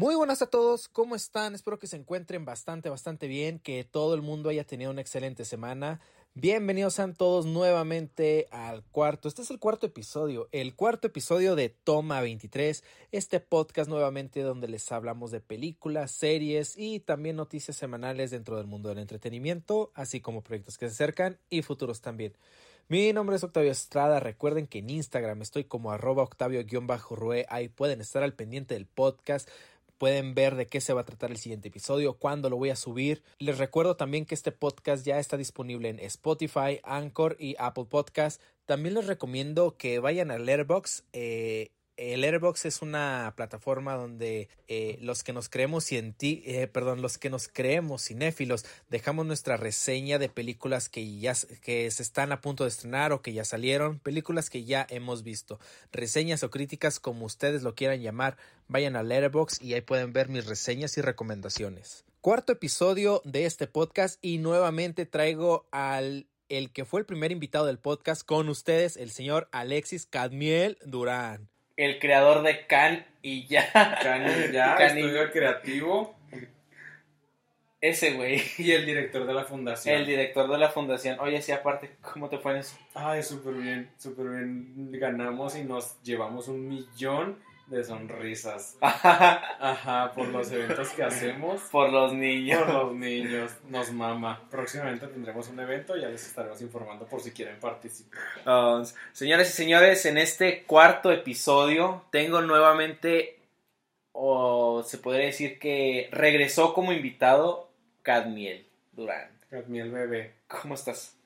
Muy buenas a todos, ¿cómo están? Espero que se encuentren bastante, bastante bien, que todo el mundo haya tenido una excelente semana. Bienvenidos sean todos nuevamente al cuarto, este es el cuarto episodio, el cuarto episodio de Toma 23, este podcast nuevamente donde les hablamos de películas, series y también noticias semanales dentro del mundo del entretenimiento, así como proyectos que se acercan y futuros también. Mi nombre es Octavio Estrada. Recuerden que en Instagram estoy como arroba octavio-rue. Ahí pueden estar al pendiente del podcast pueden ver de qué se va a tratar el siguiente episodio, cuándo lo voy a subir. Les recuerdo también que este podcast ya está disponible en Spotify, Anchor y Apple Podcast. También les recomiendo que vayan a Letterboxd. Eh, el Airbox es una plataforma donde eh, los que nos creemos cienti eh, perdón, los que nos creemos cinéfilos dejamos nuestra reseña de películas que ya que se están a punto de estrenar o que ya salieron, películas que ya hemos visto, reseñas o críticas como ustedes lo quieran llamar, vayan a Letterbox y ahí pueden ver mis reseñas y recomendaciones. Cuarto episodio de este podcast y nuevamente traigo al el que fue el primer invitado del podcast con ustedes, el señor Alexis Cadmiel Durán el creador de Can y ya. Can y ya, Can estudio creativo. Ese güey. Y el director de la fundación. El director de la fundación. Oye, sí, aparte, ¿cómo te fue en eso? Ay, súper bien, súper bien. Ganamos y nos llevamos un millón de sonrisas. Ajá, por los eventos que hacemos. Por los niños. Por los niños, nos mama. Próximamente tendremos un evento, ya les estaremos informando por si quieren participar. Oh, señores y señores, en este cuarto episodio tengo nuevamente, o se podría decir que regresó como invitado Cadmiel Durán. Cadmiel bebé. ¿Cómo estás?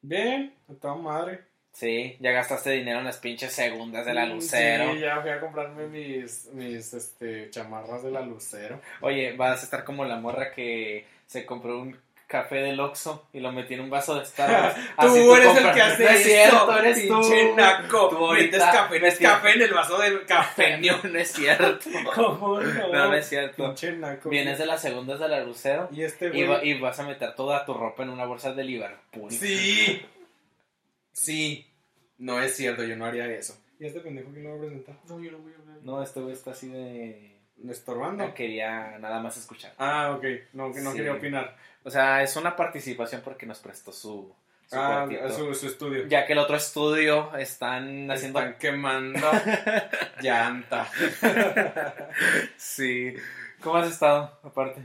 Bien, a toda madre. Sí, ya gastaste dinero en las pinches segundas de la Lucero. Sí, ya fui a comprarme mis, mis este, chamarras de la Lucero. Oye, vas a estar como la morra que se compró un café del Oxxo y lo metí en un vaso de Starbucks. tú, eres el que hace no es cierto, eres pinche naco. Tú ahorita café, no es café en el vaso del café. no, no es cierto. ¿Cómo no? No, no es cierto. Pinche naco. Vienes de las segundas de la Lucero y, este y, y vas a meter toda tu ropa en una bolsa de Liverpool. Sí. Sí. No es cierto, yo no haría eso. ¿Y este pendejo que lo va a presentar? No, yo no voy a hablar. No, este güey está así de... ¿Estorbando? No quería nada más escuchar. Ah, ok. No, que no quería opinar. O sea, es una participación porque nos prestó su... Su, ah, su, su, estudio. Ya que el otro estudio están haciendo. Están quemando llanta. sí. ¿Cómo has estado, aparte?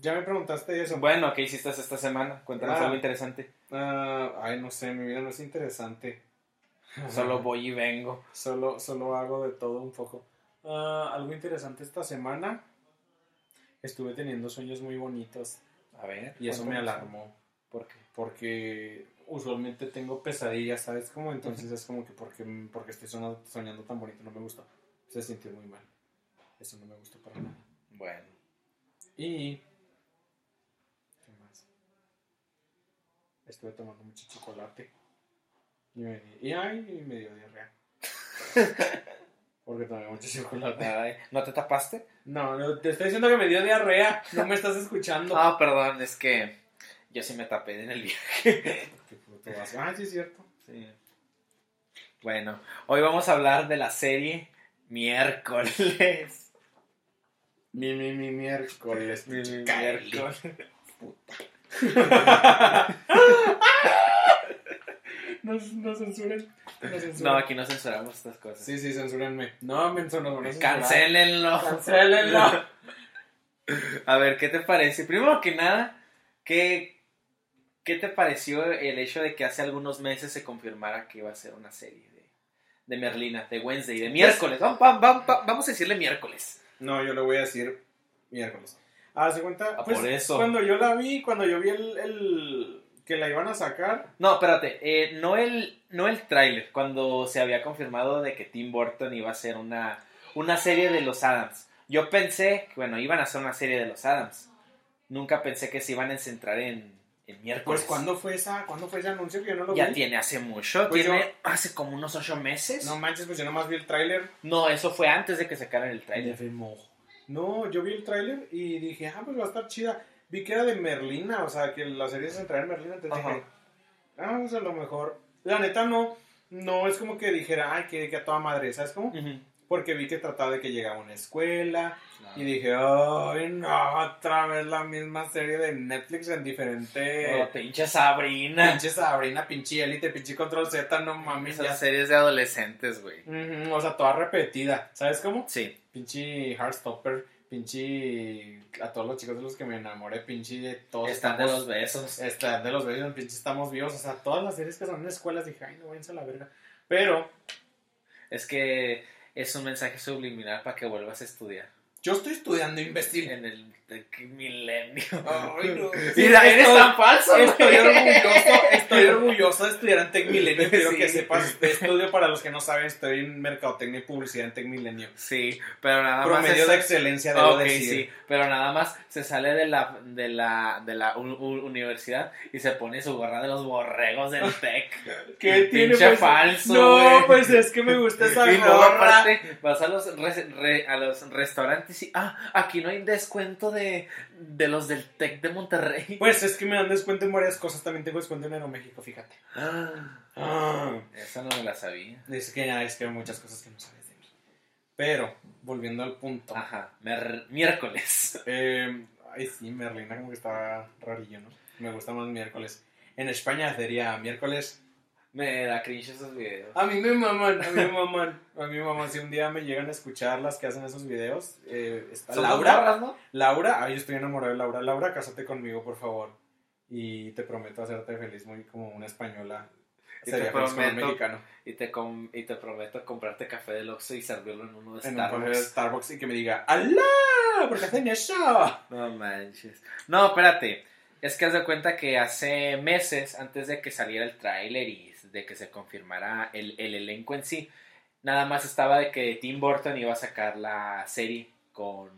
Ya me preguntaste eso. Bueno, ¿qué hiciste esta semana? Cuéntanos ah. algo interesante. Uh, ay, no sé, mi vida no es interesante. Solo voy y vengo. Solo, solo hago de todo un poco. Ah, algo interesante esta semana. Estuve teniendo sueños muy bonitos. A ver. Y eso me alarmó. ¿Por qué? Porque usualmente tengo pesadillas, ¿sabes cómo? Entonces es como que porque, porque estoy soñando, soñando tan bonito no me gusta. Se sintió muy mal. Eso no me gustó para nada. Bueno. Y... ¿Qué más? Estuve tomando mucho chocolate. Y, me, y, ay, me dio diarrea. Porque tomé mucho chocolate. ¿No te tapaste? No, no, te estoy diciendo que me dio diarrea. No me estás escuchando. Ah, perdón, es que yo sí me tapé en el viaje. Ah, sí, es cierto. Sí. Bueno, hoy vamos a hablar de la serie Miércoles. Mi, mi, mi, miércoles. Mi, mi, miércoles. Puta. no, no censuren. No, aquí no censuramos estas cosas. Sí, sí, censúrenme. No, me no, Cancélenlo. Cancélenlo. A ver, ¿qué te parece? Primero que nada, ¿qué, ¿qué te pareció el hecho de que hace algunos meses se confirmara que iba a ser una serie de, de Merlina, de Wednesday, de miércoles? Vamos, vamos, vamos a decirle miércoles. No, yo le voy a decir miércoles. Ah, ¿se cuenta? Ah, pues, por eso. Cuando yo la vi, cuando yo vi el que la iban a sacar. No, espérate, eh, no el, no el tráiler, cuando se había confirmado de que Tim Burton iba a hacer una, una serie de los Adams. Yo pensé, bueno, iban a hacer una serie de los Adams. Nunca pensé que se iban a centrar en, en miércoles. Pues, ¿cuándo fue, esa, ¿cuándo fue ese anuncio que yo no lo ya vi? tiene hace mucho, Pues tiene hace como unos ocho meses. No manches, pues yo nomás vi el tráiler. No, eso fue antes de que sacaran el tráiler. No, yo vi el tráiler y dije, ah, pues va a estar chida vi que era de Merlina, o sea, que la serie se centraba en Merlina, entonces dije, ah, pues a lo mejor, la neta no, no es como que dijera, ay, que, que a toda madre, ¿sabes cómo? porque vi que trataba de que llegaba a una escuela y dije, ay, no, otra vez la misma serie de Netflix en diferente... Oh, pinche Sabrina. Pinche Sabrina, pinche Elite, pinche Control Z, no mames. Esas ya. series de adolescentes, güey. Ujú, o sea, toda repetida, ¿sabes cómo? Sí. Pinche Heartstopper, pinche... A todos los chicos de los que me enamoré, pinche de todos. Están de los besos. Están de los besos, pinche estamos vivos. O sea, todas las series que son en escuelas dije, ay, no váyanse a la verga. Pero Es que es un mensaje subliminal para que vuelvas a estudiar. yo estoy estudiando imbécil. En el de- ¿qué milenio. Ay, no. Mira, eres Estoy- tan falso. Estoy orgulloso, estoy orgulloso de estudiar en Tech Milenio. Quiero Sí. que sepas, estudio para los que no saben, estoy en Mercadotecnia y Publicidad en Tech Milenio. Sí, pero nada más. Promedio es- de excelencia, debo Ok, decir. sí, pero nada más se sale de la, de la, de la universidad y se pone su gorra de los borregos del TEC. ¿Qué tiene Pinche pues? falso, No, pues es que me gusta esa Y luego gorra. aparte vas a los, re- re- a los restaurantes y, ah, aquí no hay descuento de, de los del TEC de Monterrey. Pues es que me dan descuento en varias cosas. También tengo descuento en Aeroméxico, fíjate. Ah, Ah. esa no me la sabía. Es que ya es que hay muchas cosas que no sabes de mí. Pero, volviendo al punto. Ajá, miércoles. Eh, ay, sí, Merlina como que estaba rarillo, ¿no? Me gusta más miércoles. En España sería miércoles. Me da cringe esos videos. A mí me maman, a mí me maman. A mí me maman. Si un día me llegan a escuchar las que hacen esos videos, eh, está Laura. ¿no? Laura, ay, yo estoy enamorado de Laura. Laura, cásate conmigo, por favor. Y te prometo hacerte feliz muy como una española. Y Sería te un prometo mexicano. Y te, com- y te prometo comprarte café del Oxxo y servirlo en uno de En un café de Starbucks. Starbucks y que me diga, ¡Alá! ¿Por qué hacen eso? No manches. No, espérate. Es que haz de cuenta que hace meses, antes de que saliera el tráiler y de que se confirmara el, el elenco en sí, nada más estaba de que Tim Burton iba a sacar la serie con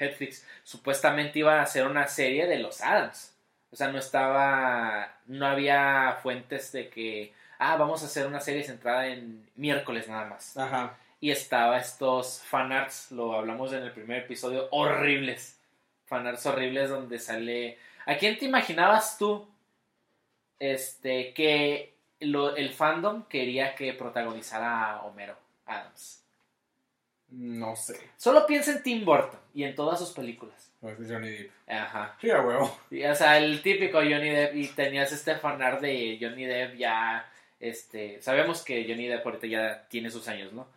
Netflix. Supuestamente iba a hacer una serie de los Adams. O sea, no estaba, no había fuentes de que, ah, vamos a hacer una serie centrada en miércoles nada más. Ajá. Y estaba estos fanarts, lo hablamos en el primer episodio, horribles. Fanarts horribles donde sale... ¿A quién te imaginabas tú este, que lo- el fandom quería que protagonizara a Homero Adams? No sé. Solo piensa en Tim Burton y en todas sus películas. No es Johnny Depp. Ajá. Sí, a huevo. Y, o sea, el típico Johnny Depp y tenías este fanart de Johnny Depp ya, este, sabemos que Johnny Depp ahorita ya tiene sus años, ¿no?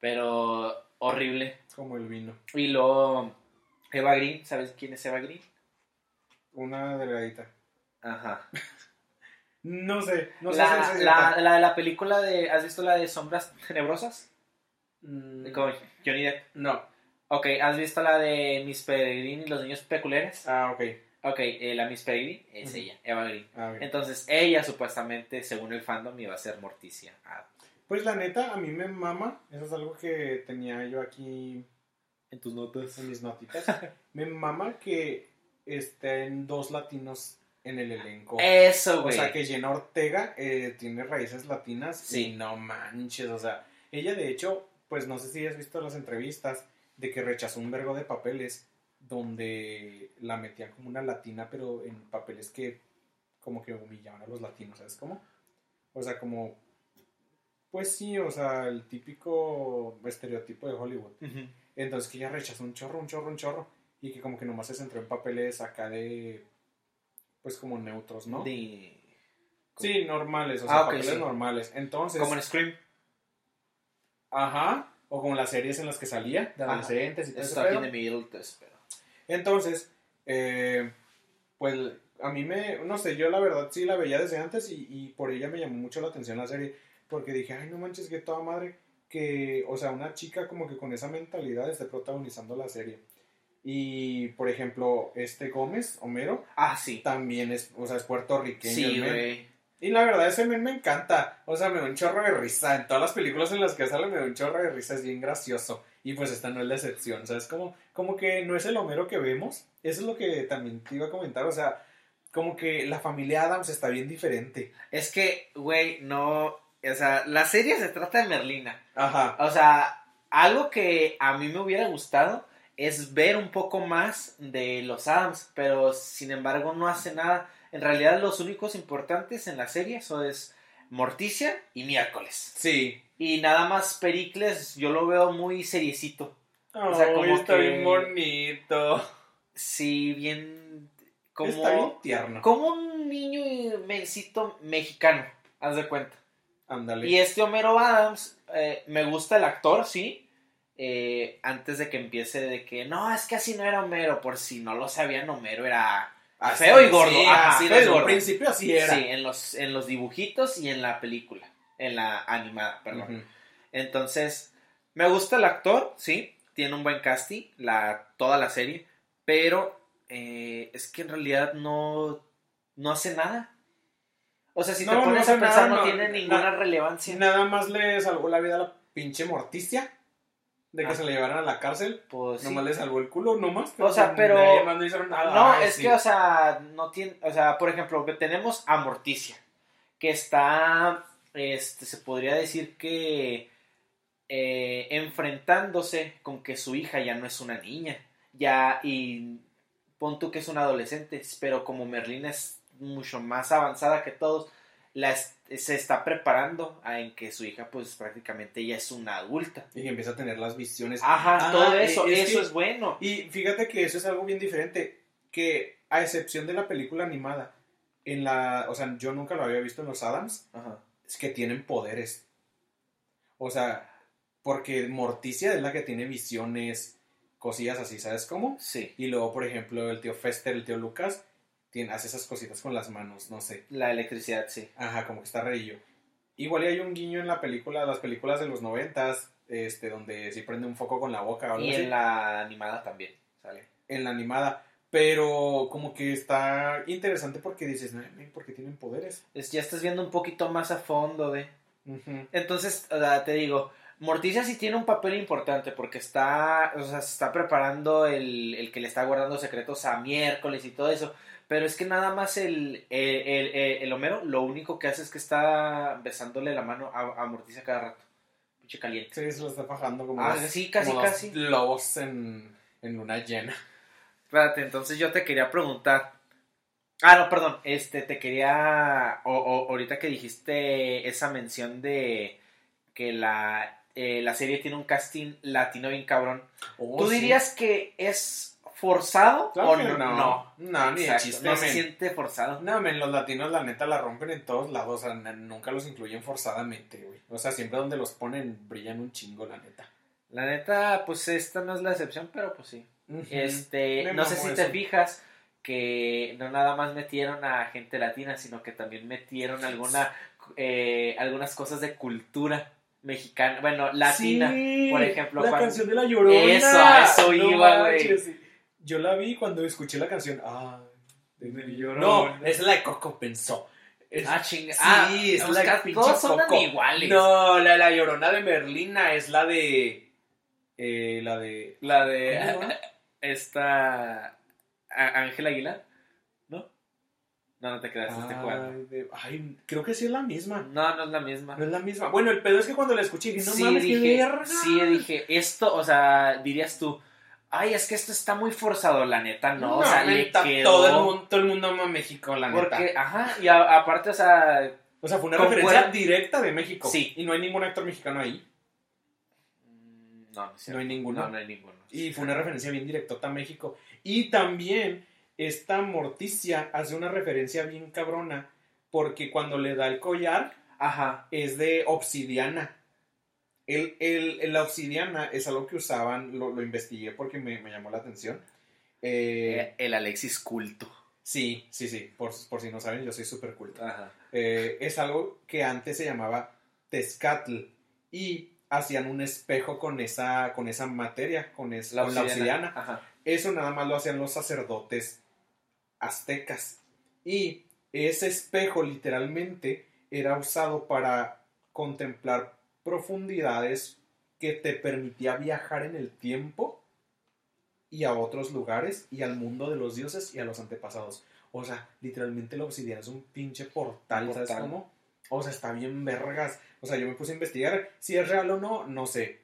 Pero horrible. Como el vino. Y luego Eva Green, ¿sabes quién es Eva Green? Una delgadita. Ajá. No sé. No sé la, si la, la de la película de, ¿has visto la de Sombras Tenebrosas? Mm, Con Johnny Depp. No. Ok, ¿has visto la de Miss Peregrine y los niños peculiares? Ah, ok. Ok, eh, la Miss Peregrine es ella, Eva Green. Ah. Entonces, ella supuestamente, según el fandom, iba a ser Morticia. Ah, Pues la neta, a mí me mama. Eso es algo que tenía yo aquí en tus notas. en mis notitas. me mama que estén dos latinos en el elenco. Eso, o güey. sea, que Jenna Ortega eh, tiene raíces latinas. Sí. Y no manches. O sea, ella de hecho, pues no sé si has visto las entrevistas de que rechazó un vergo de papeles donde la metían como una latina, pero en papeles que como que humillaban a los latinos, ¿sabes cómo? O sea, como... Pues sí, o sea, el típico estereotipo de Hollywood. Entonces que ella rechazó un chorro, un chorro, un chorro. Y que como que nomás se centró en papeles acá de... Pues como neutros, ¿no? De- Sí, normales, o sea, Ah, papeles sí. normales. Entonces... Como en Scream. Ajá. O como las series en las que salía, de adolescentes y todo middle, espero. Entonces, eh, pues a mí me, no sé, yo la verdad sí la veía desde antes y, y por ella me llamó mucho la atención la serie, porque dije, ay, no manches, que toda madre, que, o sea, una chica como que con esa mentalidad esté protagonizando la serie. Y, por ejemplo, este Gómez, Homero, Ah, sí. también es, o sea, es puertorriqueño. Sí, güey. Y la verdad, ese men me encanta. O sea, me da un chorro de risa. En todas las películas en las que sale me da un chorro de risa. Es bien gracioso. Y pues esta no es la excepción. O sea, es como, como que no es el Homero que vemos. Eso es lo que también te iba a comentar. O sea, como que la familia Adams está bien diferente. Es que, güey, no. O sea, la serie se trata de Merlina. Ajá. O sea, algo que a mí me hubiera gustado es ver un poco más de los Adams, pero sin embargo no hace nada. En realidad los únicos importantes en la serie son es Morticia y Miércoles. Sí. Y nada más Pericles, yo lo veo muy seriecito. o sea, como está que- bien bonito. Sí, bien. Como, Está bien tierno. como un niño mencito mexicano, haz de cuenta. Ándale. Y este Homero Adams, eh, me gusta el actor, sí. Eh, antes de que empiece de que no, es que así no era Homero, por si no lo sabían, Homero era Así- feo y gordo. Sí, Ajá, así feo y gordo. principio así era. Sí, en los, en los dibujitos y en la película, en la animada, perdón. Entonces, me gusta el actor, sí, tiene un buen casting, la, toda la serie, pero eh, es que en realidad no, no hace nada. O sea, si te No, no pones a pensar, nada, no, no, tiene na- ninguna relevancia. Nada más le salvó la vida a la pinche Morticia. De que Ah. se le llevaran a la cárcel. Pues, sí. Nomás le salvó el culo, nomás. O sea, pero- no hicieron nada. No, Ay, es sí. que, o sea, no tiene, o sea, por ejemplo, tenemos a Morticia, que está, este, se podría decir que eh, enfrentándose con que su hija ya no es una niña, ya, y pon tú que es una adolescente, pero como Merlina es mucho más avanzada que todos, la se está preparando a en que su hija, pues prácticamente ya es una adulta. Y que empieza a tener las visiones. Ajá, Ah, todo eh, eso, es eso que- es bueno. Y fíjate que eso es algo bien diferente. Que a excepción de la película animada, en la. O sea, yo nunca lo había visto en los Adams. Ajá. Es que tienen poderes. O sea, porque Morticia es la que tiene visiones, cosillas así, ¿sabes cómo? Sí, Y luego, por ejemplo, el tío Fester, el tío Lucas, tiene, hace esas cositas con las manos, no sé. la electricidad, sí. Ajá, como que está reillo. Igual y hay un guiño en la película, las películas de los noventas, este, donde sí prende un foco con la boca o algo Y así. en la animada también, sale. en la animada. Pero como que está interesante porque dices, no, porque tienen poderes. Es- ya estás viendo un poquito más a fondo de... Entonces, te digo, Morticia sí tiene un papel importante porque está, o sea, se está preparando el, el que le está guardando secretos a miércoles y todo eso. Pero es que nada más el, el, el- el- Homero lo único que hace es que está besándole la mano a, a Morticia cada rato. Pinche caliente. Sí, se lo está fajando como, Ah, los- sí, casi, como los casi. lobos en, en luna llena. Espérate, entonces yo te quería preguntar. Ah, no, perdón. Este, te quería. O, o- ahorita que dijiste esa mención de que la, eh, la serie tiene un casting latino bien cabrón. Oh, ¿Tú sí. dirías que es forzado Claro o no? no. No, ni de Exacto, chiste, no se men. siente forzado. No, men, los latinos la neta la rompen en todos lados, o sea, nunca los incluyen forzadamente, güey. O sea, siempre donde los ponen brillan un chingo, la neta. La neta, pues esta no es la excepción, pero pues sí. Este, Me no sé si te fijas que no nada más metieron a gente latina, sino que también metieron alguna, eh, algunas cosas de cultura mexicana, bueno, latina. Sí, por ejemplo, la cuando- canción de la llorona. Eso, a eso No iba, güey. sí. Yo la vi cuando escuché la canción. Ah, de mi Llorona. No, es la de Coco pensó. Es- Ah, chinga. Sí, ah, es la pinche todos son Coco. iguales. No, la de la llorona de Merlina es la de. eh, la de. La ¿Cómo se de esta Ángela Aguilar, ¿no? No, no te creas, te estoy jugando. Ay, de- ay, creo que sí es la misma. No, no es la misma. No es la misma. Bueno, el pedo es que cuando la escuché dije, no sí, mames, qué dije, verga. sí, dije, esto, o sea, dirías tú, ay, es que esto está muy forzado, la neta, no, o sea, le quedó... todo, el mundo, todo el mundo ama México, la porque, neta. ajá, y a- aparte, o sea, O sea, fue una referencia directa de México. Sí. Y no hay ningún actor mexicano ahí. mm, no, no, No hay ninguno. No, no hay ninguno. Y fue una referencia bien directa a México. Y también esta Morticia hace una referencia bien cabrona. Porque cuando le da el collar Ajá, es de obsidiana. El, el- la obsidiana es algo que usaban, lo, lo investigué porque me, me llamó la atención. Eh, eh, el Alexis culto. sí, sí, sí. Por, por si no saben, yo soy súper culto. Ajá. Eh, es algo que antes se llamaba Tezcatl. Y hacían un espejo con esa, con esa materia, con, es- con la obsidiana. Eso nada más lo hacían los sacerdotes aztecas. Y ese espejo literalmente era usado para contemplar profundidades que te permitía viajar en el tiempo y a otros lugares y al mundo de los dioses y a los antepasados. O sea, literalmente la obsidiana es un pinche portal, ¿sabes Portal. cómo? O sea, está bien vergas. O sea, yo me puse a investigar si es real o no, no sé.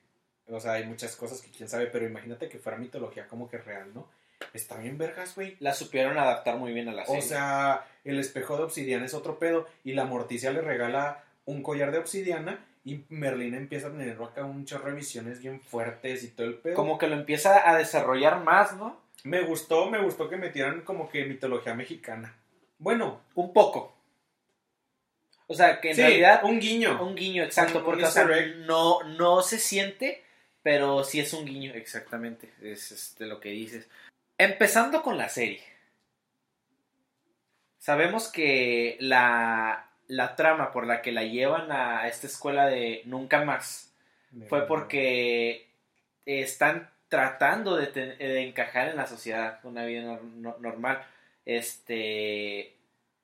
O sea, hay muchas cosas que quién sabe, pero imagínate que fuera mitología como que real, ¿no? Está bien vergas, güey. La supieron adaptar muy bien a la serie. O sea, el espejo de obsidiana es otro pedo y la morticia le regala un collar de obsidiana y Merlina empieza a tener acá un chorro de visiones bien fuertes y todo el pedo. Como que lo empieza a desarrollar más, ¿no? Me gustó, me gustó que metieran como que mitología mexicana. Bueno, Un poco. O sea, que en sí, realidad un guiño. un guiño, exacto, Un- porque un o sea, easter egg. no, no se siente, pero sí es un guiño, exactamente, es este, lo que dices. Empezando con la serie. Sabemos que la, la trama por la que la llevan a esta escuela de Nunca Más fue porque están tratando de, ten- de encajar en la sociedad, una vida nor- no- normal. Este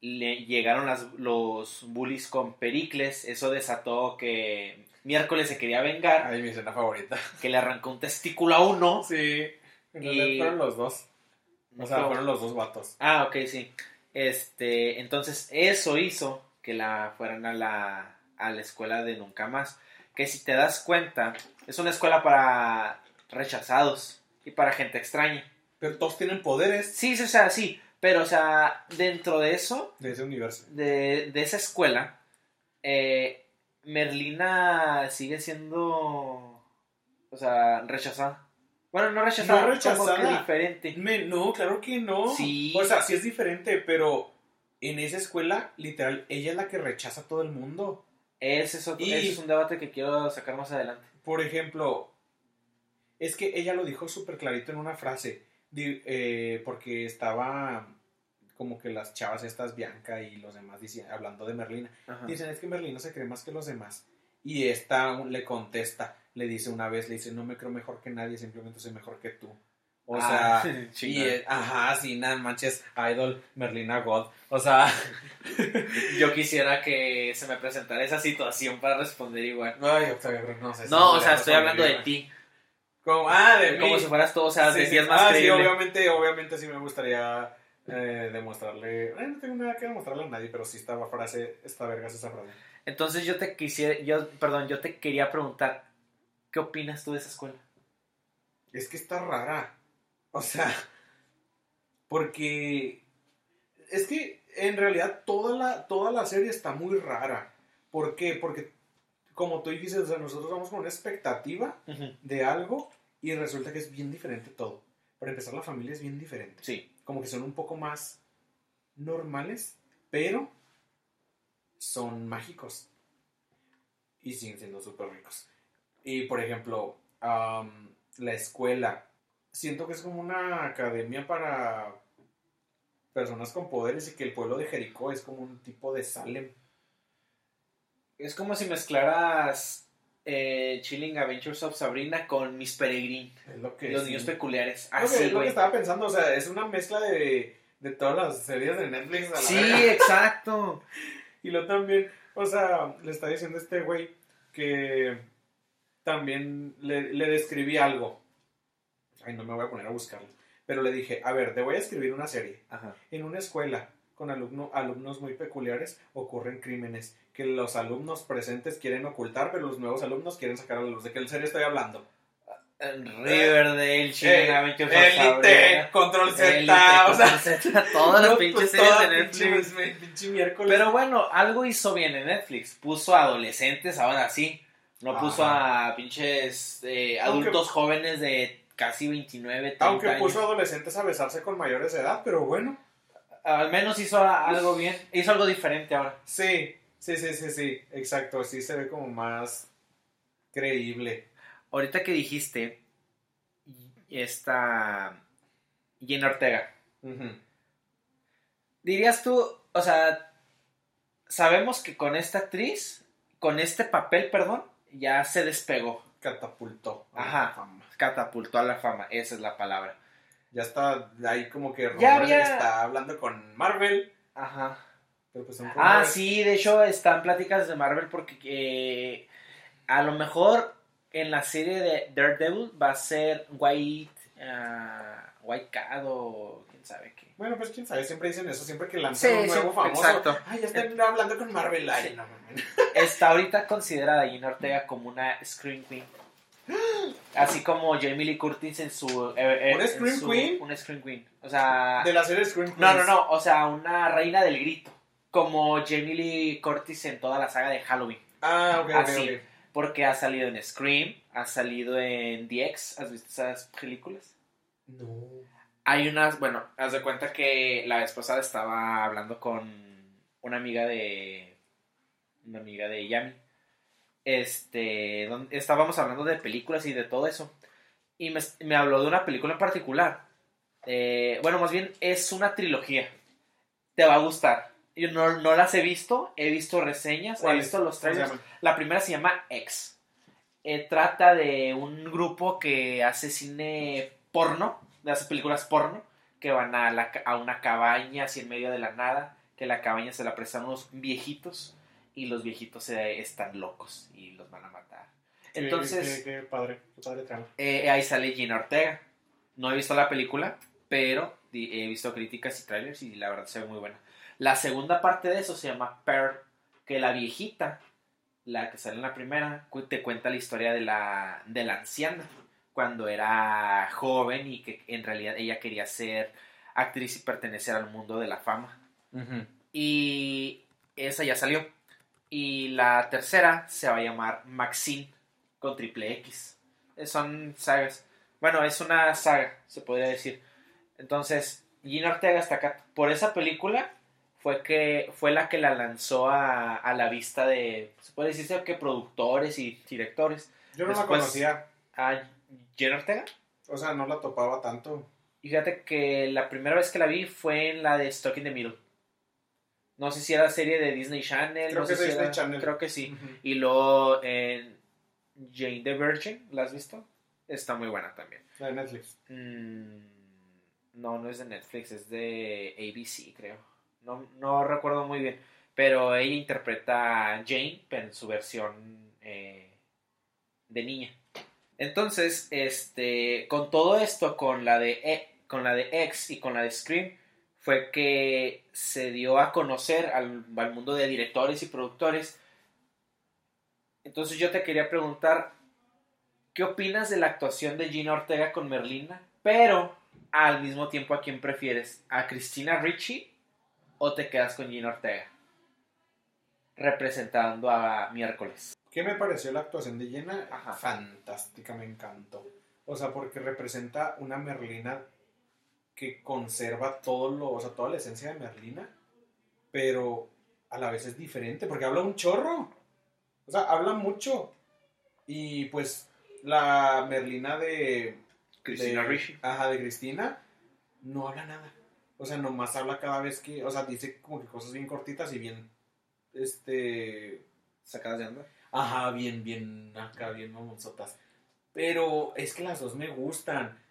le llegaron las- los bullies con Pericles, eso desató que miércoles se quería vengar, Ay, mi escena favorita. que le arrancó un testículo a uno. Sí, en Y- fueron los dos. O sea, fue- fueron los dos vatos. Ah, ok, sí. Este, entonces eso hizo que la fueran a la, a la escuela de Nunca Más. Que si te das cuenta, es una escuela para rechazados y para gente extraña. Pero todos tienen poderes Sí, sí, o sea, sí. Pero, o sea, dentro de eso, de ese universo. de, de esa escuela, eh, Merlina sigue siendo, o sea, rechazada. Bueno, no rechazada, No como rechazada. que diferente. Me- no, claro que no. Sí. O sea, sí es diferente, pero en esa escuela, literal, ella es la que rechaza a todo el mundo. Ese es, otro- Y- ese es un debate que quiero sacar más adelante. Por ejemplo, es que ella lo dijo súper clarito en una frase, eh, porque estaba como que las chavas estas, Bianca y los demás, dicien- hablando de Merlina. Ajá. Dicen, es que Merlina se cree más que los demás. Y esta le contesta, le dice una vez, le dice, no me creo mejor que nadie, simplemente soy mejor que tú. O Ah, sea, y, eh, ajá, sí, nada manches, Idol, Merlina God. O sea, Yo quisiera que se me presentara esa situación para responder igual. ay, no sé. si No, o sea, estoy hablando de ti. Como, ah, de Como mí. si fueras tú, o sea, Sí, de sí. más Ah, sí, creíble. obviamente, obviamente sí me gustaría eh, demostrarle. eh, no tengo nada que demostrarle a nadie, pero sí esta frase, esta verga es esa frase. Entonces yo te quisiera, yo, perdón, yo te quería preguntar, ¿qué opinas tú de esa escuela? Es que está rara. O sea, porque es que en realidad toda la, toda la serie está muy rara. ¿Por qué? Porque, como tú dijiste, o sea, nosotros vamos con una expectativa de algo y resulta que es bien diferente todo. Para empezar, la familia es bien diferente. Sí. como que son un poco más normales, pero son mágicos y siguen siendo súper ricos. Y por ejemplo, la escuela, siento que es como una academia para personas con poderes y que el pueblo de Jericó es como un tipo de Salem. Es como si mezclaras eh, Chilling Adventures of Sabrina con Miss Peregrine, Es lo que los sí. niños peculiares. Es lo que- Así, es lo que estaba pensando, o sea, es una mezcla de, de todas las series de Netflix. a la Sí, exacto. Y lo también, o sea, le está diciendo este güey que también le, le describí algo. Ay, no me voy a poner a buscarlo. Pero le dije, a ver, te voy a escribir una serie. Ajá. En una escuela con alumno, alumnos muy peculiares ocurren crímenes que los alumnos presentes quieren ocultar, pero los nuevos alumnos quieren sacar a la luz. ¿De qué serie estoy hablando? Riverdale, Eh, of Elite. Control Z, o sea, Control Z, todas las pinches pues, series de Netflix. pinche- miércoles. Pero bueno, algo hizo bien en Netflix. Puso a adolescentes, ahora sí. No puso a pinches eh, adultos jóvenes de casi 29, 30 Aunque años. puso adolescentes a besarse con mayores de edad, pero bueno. Al menos hizo algo bien. Hizo algo diferente ahora. Sí, sí, sí, sí, sí, exacto, sí se ve como más creíble. Ahorita que dijiste, esta Jenna Ortega. Ujú. Dirías tú, o sea, sabemos que con esta actriz, con este papel, perdón, ya se despegó. Catapultó. Ajá. Catapultó a la fama, esa es la palabra. Ya está ahí como que rumores Ya de que había- está hablando con Marvel. Ajá. Pero pues son Ah, sí, de hecho están pláticas de Marvel porque eh, a lo mejor en la serie de Daredevil va a ser White, White Cat o quién sabe qué. Bueno, pues quién sabe, siempre dicen eso, siempre que lanzan Sí, un sí, nuevo famoso. exacto. Ay, ya están hablando con Marvel. Ay, Sí. no. Está ahorita considerada Gina Ortega como una Scream Queen. Así como Jamie Lee Curtis en su... eh, eh, ¿Una en Scream Queen? Una Scream Queen. O sea... De la serie Scream No, no, Queens. no. O sea, una reina del grito. como Jamie Lee Curtis en toda la saga de Halloween. Ah, ok, Así. ok. Porque ha salido en Scream, ha salido en The X. ¿Has visto esas películas? No. Hay unas, bueno, haz de cuenta que la vez pasada estaba hablando con una amiga de. Una amiga de Yami. Este. Donde estábamos hablando de películas y de todo eso. Y me, me habló de una película en particular. Eh, bueno, más bien es una trilogía. Te va a gustar. Yo no, no las he visto, he visto reseñas, he visto los ¿Cómo se trailers. La primera se llama X. Eh, trata de un grupo que hace cine porno, hace películas porno, que van a, la a una cabaña así en medio de la nada, que la cabaña se la prestan unos viejitos y los viejitos eh, están locos y los van a matar. Entonces, Qué, qué padre, qué padre trama. eh, ahí sale Gina Ortega. No he visto la película, pero he visto críticas y trailers y la verdad se ve muy buena. La segunda parte de eso se llama Pearl, que la viejita, la que sale en la primera, te cuenta la historia de la, de la anciana, cuando era joven y que en realidad ella quería ser actriz y pertenecer al mundo de la fama. Y esa ya salió. Y la tercera se va a llamar Maxine con triple X. Son sagas. Bueno, es una saga, se podría decir. Entonces, Gina Ortega está acá. Por esa película fue que fue la que la lanzó a, a la vista de, se puede decirse que productores y directores. Yo no Después- la conocía, A Gina Ortega. o sea, no la topaba tanto. Y fíjate que la primera vez que la vi fue en la de Stock in the Middle. No sé si era serie de Disney Channel. Creo no que sé si Disney era- Channel. Creo que sí. Y luego en Jane the Virgin, ¿la has visto? Está muy buena también. La de Netflix. Mm, no, no es de Netflix, es de ABC, creo. No, no recuerdo muy bien. Pero ella interpreta a Jane en su versión eh, de niña. Entonces, este, con todo esto, con la de E- con la de X y con la de Scream, fue que se dio a conocer al, al mundo de directores y productores. Entonces yo te quería preguntar, ¿qué opinas de la actuación de Gina Ortega con Merlina? Pero al mismo tiempo, ¿a quién prefieres? ¿A Cristina Ricci o te quedas con Gina Ortega? Representando a miércoles. ¿Qué me pareció la actuación de? Ajá. Fantástica, me encantó. O sea, porque representa una Merlina que conserva todo lo, o sea, toda la esencia de Merlina, pero a la vez es diferente, porque habla un chorro. O sea, habla mucho. Y pues la Merlina de Cristina Ricci. Ajá, de Cristina, no habla nada. O sea, nomás habla cada vez que, o sea, dice como que cosas bien cortitas y bien, este, Sacadas de onda. Ajá, bien, bien, acá, bien mamonzotas. Pero es que las dos me gustan.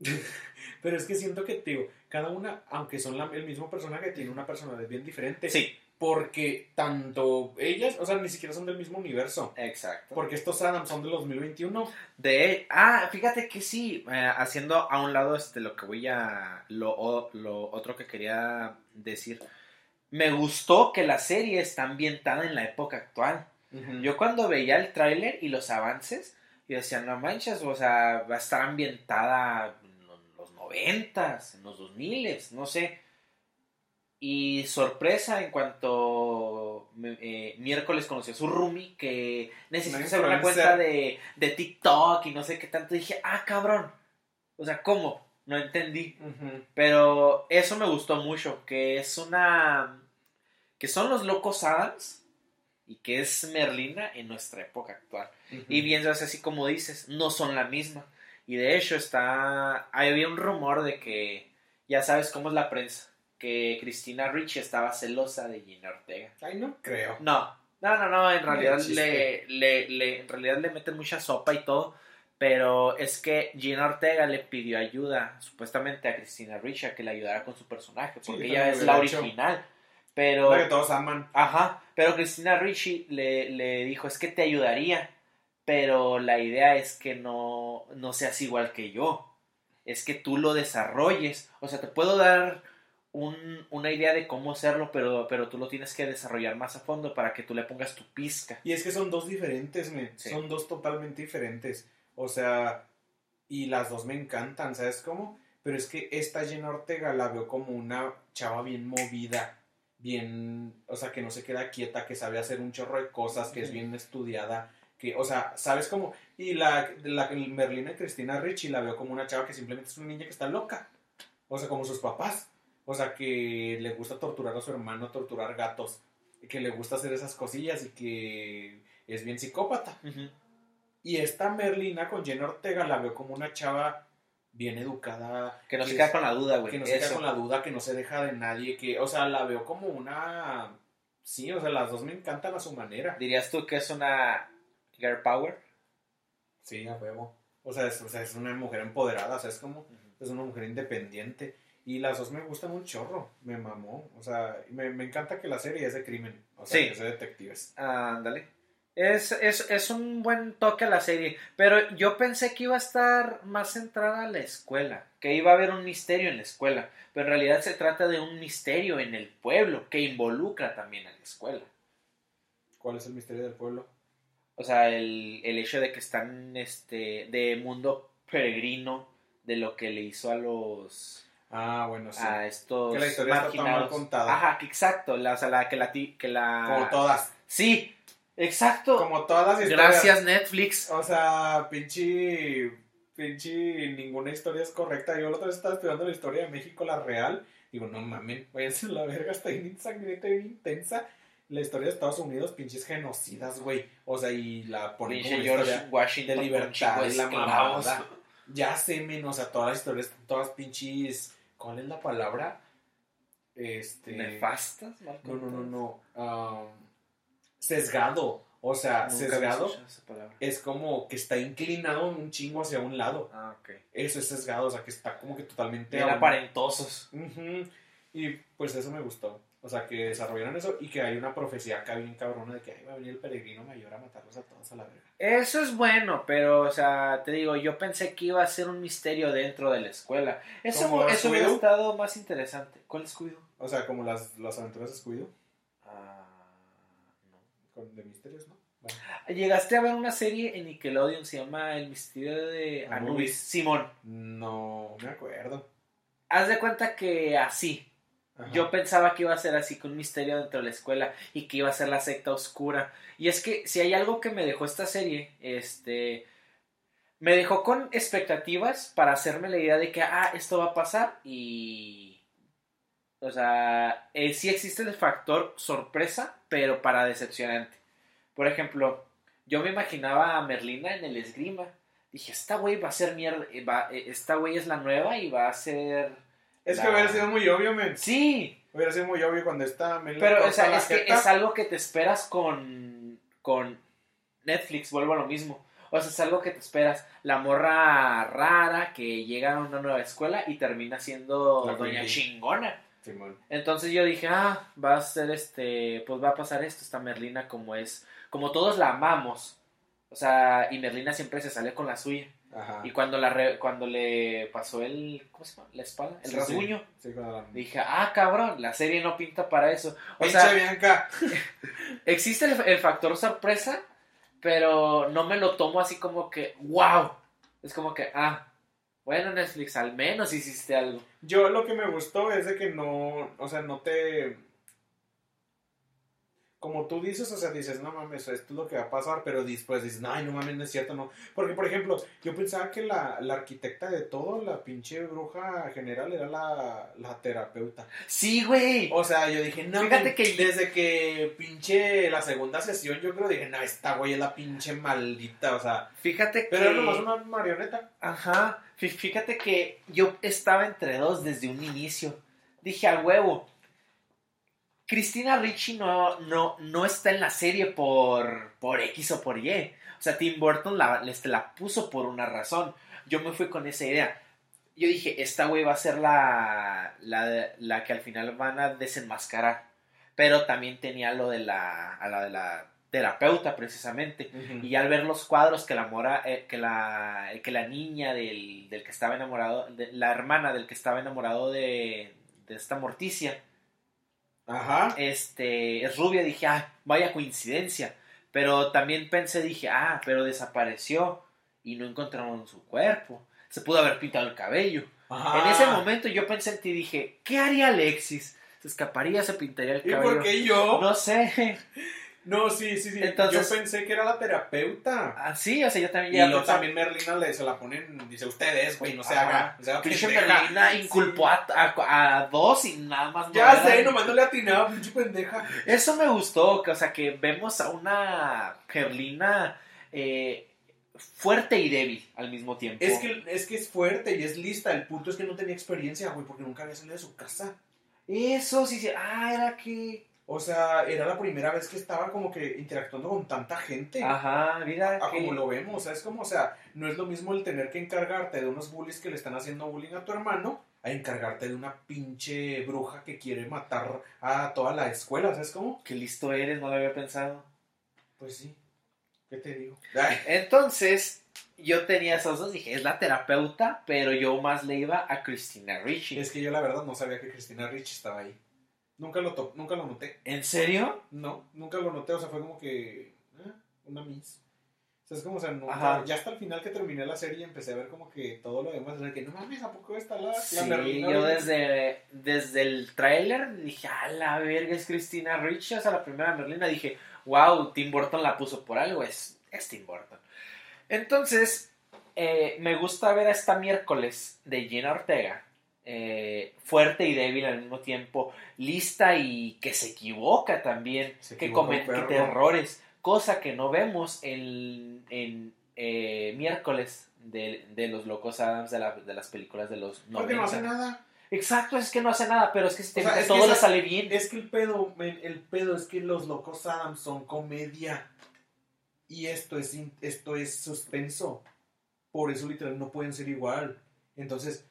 Pero es que siento que, digo, cada una, aunque son la- el mismo personaje, tiene una personalidad bien diferente. Sí, Porque tanto ellas, o sea, ni siquiera son del mismo universo. exacto. Porque estos Adams son de 2021. De, ah, fíjate que sí, eh, haciendo a un lado este, lo que voy a, lo, lo otro que quería decir, me gustó que la serie está ambientada en la época actual. Yo cuando veía el tráiler y los avances, yo decía, no manches, o sea, va a estar ambientada noventas, en los dos miles, no sé. Y sorpresa en cuanto eh, miércoles conocí a su roomie que necesita Una hacer una cuenta de, de TikTok y no sé qué tanto. dije, ah, cabrón. O sea, ¿cómo? No entendí. Pero eso me gustó mucho, que es una... que son los locos Adams y que es Merlina en nuestra época actual. Y bien, así como dices, no son la misma. Y de hecho está... Había un rumor de que, ya sabes cómo es la prensa, que Cristina Ricci estaba celosa de Gina Ortega. Ay, no creo. No, no, no, no, en realidad le, le, le- en realidad le meten mucha sopa y todo, pero es que Gina Ortega le pidió ayuda, supuestamente a Cristina Ricci, a que le ayudara con su personaje, porque ella es la hecho. original, pero... La que todos aman. Ajá, pero Cristina Ricci le, le dijo, es que te ayudaría, pero la idea es que no, no seas igual que yo, es que tú lo desarrolles, o sea, te puedo dar un- una idea de cómo hacerlo, pero, pero tú lo tienes que desarrollar más a fondo para que tú le pongas tu pizca. Y es que son dos diferentes, men. Sí. Son dos totalmente diferentes. O sea, y las dos me encantan, ¿sabes cómo? Pero es que esta Jenna Ortega la veo como una chava bien movida. bien, o sea, que no se queda quieta, que sabe hacer un chorro de cosas, que es bien estudiada, que, o sea, ¿sabes cómo? Y la, la Merlina Cristina Ricci la veo como una chava que simplemente es una niña que está loca, o sea, como sus papás, o sea, que le gusta torturar a su hermano, torturar gatos, que le gusta hacer esas cosillas y que es bien psicópata. Y esta Merlina con Jenna Ortega la veo como una chava bien educada. Que no se es- queda con la duda, güey. que no se queda con la duda, que no se deja de nadie, que, o sea, la veo como una... Sí, o sea, las dos me encantan a su manera. ¿Dirías tú que es una girl power? Sí, a huevo. O sea, es, o sea, es una mujer empoderada, o sea, es como, es una mujer independiente. Y las dos me gustan un chorro, me mamó. O sea, me, me encanta que la serie es de crimen, o sea, Sí. es de detectives. Ándale. Es, es, es un buen toque a la serie. Pero yo pensé que iba a estar más centrada a la escuela. Que iba a haber un misterio en la escuela. Pero en realidad se trata de un misterio en el pueblo. Que involucra también a la escuela. ¿Cuál es el misterio del pueblo? O sea, el, el hecho de que están este, de mundo peregrino. De lo que le hizo a los. Ah, bueno, sí. A estos. Que la historia está tan mal marginados. contada. Ajá, que exacto. La, o sea, la, que la. Que la Como todas. Sí, exacto. Como todas las historias. Gracias, Netflix. O sea, pinche. Pinche. Ninguna historia es correcta. Yo la otra vez estaba estudiando la historia de México, la real. Digo, no mamen, váyanse a la verga, está bien sangrienta, bien intensa. La historia de Estados Unidos, pinches genocidas, güey. O sea, y la ponen como George Washington de libertad y la mamada. Ya sé, men, o sea, todas las historias, todas pinches. ¿Cuál es la palabra? Este. ¿Nefastas? No, no, no, no. um, sesgado. O sea, Nunca sesgado es como que está inclinado un chingo hacia un lado. Ah, ok. Eso es sesgado, o sea, que está como que totalmente... Aparentosos. Y pues eso me gustó. O sea, que desarrollaron eso y que hay una profecía acá bien cabrona de que ahí va a venir el peregrino mayor a matarlos a todos a la verga. Eso es bueno, pero, o sea, te digo, yo pensé que iba a ser un misterio dentro de la escuela. Eso, ¿Como eso hubiera estado más interesante. ¿Cuál es Scooby-Doo? O sea, como las, las aventuras de Scooby-Doo, Ah, no. de misterios, ¿no? Bueno. Llegaste a ver una serie en Nickelodeon, se llama El misterio de Anubis. Anubis. Simón, No me acuerdo. haz de cuenta que así, Ajá. Yo pensaba que iba a ser así con un misterio dentro de la escuela y que iba a ser la secta oscura. Y es que si hay algo que me dejó esta serie, este me dejó con expectativas para hacerme la idea de que ah, esto va a pasar y o sea, eh, sí existe el factor sorpresa, pero para decepcionante. Por ejemplo, yo me imaginaba a Merlina en el esgrima. Dije, esta güey va a ser mierda, va- eh, esta güey es la nueva y va a ser Es la- que hubiera sido muy obvio, men. Sí, Hubiera sido muy obvio cuando está pero, o sea, es que es algo que te esperas con, con Netflix, vuelvo a lo mismo. O sea, es algo que te esperas. La morra rara que llega a una nueva escuela y termina siendo La doña Queen. chingona. Simón. Entonces yo dije, ah, va a ser este, pues va a pasar esto, esta Merlina como es, como todos la amamos. O sea, y Merlina siempre se sale con la suya. Ajá. Y cuando la re- cuando le pasó el, ¿cómo se llama? La espalda, el Sí, rasguño. Sí. Dije, ah, cabrón, la serie no pinta para eso. O Pinche sea, Bianca. existe el, el factor sorpresa, pero no me lo tomo así como que, wow. Es como que, ah, bueno, Netflix, al menos hiciste algo. Yo lo que me gustó es de que no, o sea, no te... Como tú dices, o sea, dices, no mames, esto es lo que va a pasar, pero después dices, ay, no mames, no es cierto, no. Porque, por ejemplo, yo pensaba que la, la arquitecta de todo, la pinche bruja general, era la, la terapeuta. Sí, güey. O sea, yo dije, no, Fíjate men, que- desde que pinche la segunda sesión, yo creo, dije, no, esta güey es la pinche maldita, o sea, Fíjate que... pero era nomás una marioneta. Ajá. Fí- Fíjate que yo estaba entre dos desde un inicio. Dije, a huevo. Cristina Ricci no, no, no está en la serie por, por X o por Y. O sea, Tim Burton la, este, la puso por una razón. Yo me fui con esa idea. Yo dije, esta güey va a ser la, la, la que al final van a desenmascarar. Pero también tenía lo de la, a la de la terapeuta, precisamente. Y al ver los cuadros que la mora, eh, que la que la niña del, del que estaba enamorado, de- la hermana del que estaba enamorado de, de esta Morticia, Ajá. este es rubia, dije, ah, vaya coincidencia. Pero también pensé, dije, ah, pero desapareció y no encontraron su cuerpo. Se pudo haber pintado el cabello. Ajá. En ese momento yo pensé en ti y dije, ¿qué haría Alexis? se escaparía, se pintaría el ¿Y cabello. por qué yo? No sé. No, sí, sí, sí. Entonces- yo pensé que era la terapeuta. Así, o sea, yo también Y luego también Merlina le, se la ponen, dice ustedes, güey, no se haga. O sea, Christian pendeja. Merlina inculpó a, a- a dos y nada más. no Ya eran- sé, nomás no le atinaba, pinche pendeja. Eso me gustó, que, o sea, que vemos a una Merlina eh, fuerte y débil al mismo tiempo. Es que, es que es fuerte y es lista. El punto es que no tenía experiencia, güey, porque nunca había salido de su casa. Eso, sí, sí. Ah, era que. O sea, era la primera vez que estaba como que interactuando con tanta gente. Ajá, mira. A que- como lo vemos, o sea, es como, o sea, no es lo mismo el tener que encargarte de unos bullies que le están haciendo bullying a tu hermano, a encargarte de una pinche bruja que quiere matar a toda la escuela, ¿sabes cómo? Qué listo eres, no lo había pensado. Pues sí, ¿qué te digo? Entonces, yo tenía esos dos, dije, es la terapeuta, pero yo más le iba a Christina Ricci. Es que yo la verdad no sabía que Cristina Rich estaba ahí. Nunca lo, to- nunca lo noté. ¿En serio? No, nunca lo noté, o sea, fue como que eh, una miss. O sea, es como, o sea, Ajá. ya hasta el final que terminé la serie empecé a ver como que todo lo demás, o sea, que no mames, ¿a poco está la, la Sí, Merlina yo desde, desde el tráiler dije, a la verga, es Christina Ricci, o sea, la primera Merlina. Dije, wow, Tim Burton la puso por algo, es, es Tim Burton. Entonces, eh, me gusta ver a esta miércoles de Gina Ortega, eh, fuerte y débil al mismo tiempo, lista y que se equivoca también, Se que comete errores, cosa que no vemos en, en eh, miércoles de, de los locos Adams de, la- de las películas de los 90. Porque no hace nada. Exacto, es que no hace nada, pero es que si te O sea, fijas, es que todo le sale bien. Es que el pedo, el pedo es que los locos Adams son comedia. Y esto es, esto es suspenso. Por eso literal no pueden ser igual. Entonces,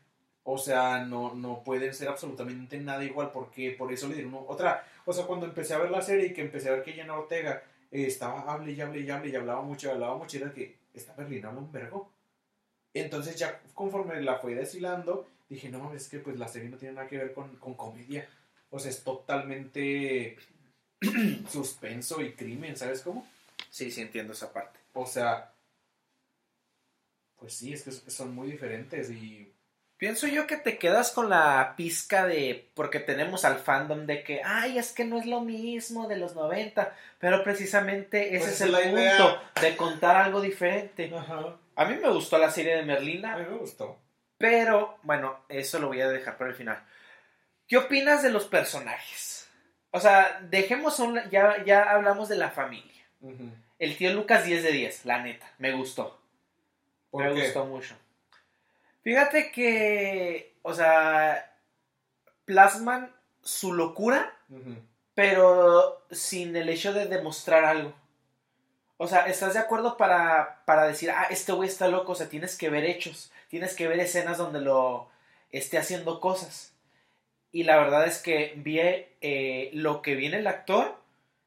o sea, no, no pueden ser absolutamente nada igual. Porque por eso le dieron otra. O sea, cuando empecé a ver la serie y que empecé a ver que Jenna Ortega eh, estaba hable y hable y hable y hablaba mucho y hablaba mucho, era que esta Berlina habla un vergo. Entonces ya conforme la fue deshilando, dije, no mames, es que pues la serie no tiene nada que ver con, con comedia. O sea, es totalmente suspenso y crimen, ¿sabes cómo? Sí, sí, entiendo esa parte. O sea, pues sí, es que son muy diferentes y... Pienso yo que te quedas con la pizca de. Porque tenemos al fandom de que, ay, es que no es lo mismo de los 90. Pero precisamente ese Pues es el punto idea. de contar algo diferente. Ajá. A mí me gustó la serie de A Merlina, mí me gustó. pero bueno, eso lo voy a dejar para el final. ¿Qué opinas de los personajes? O sea, dejemos un. Ya, ya hablamos de la familia. El tío Lucas 10 de 10, la neta, me gustó. ¿Por me qué? gustó mucho. Fíjate que, o sea, plasman su locura, pero sin el hecho de demostrar algo. O sea, ¿estás de acuerdo para, para decir, ah, este güey está loco? O sea, tienes que ver hechos, tienes que ver escenas donde lo esté haciendo cosas. Y la verdad es que vi eh, lo que viene el actor,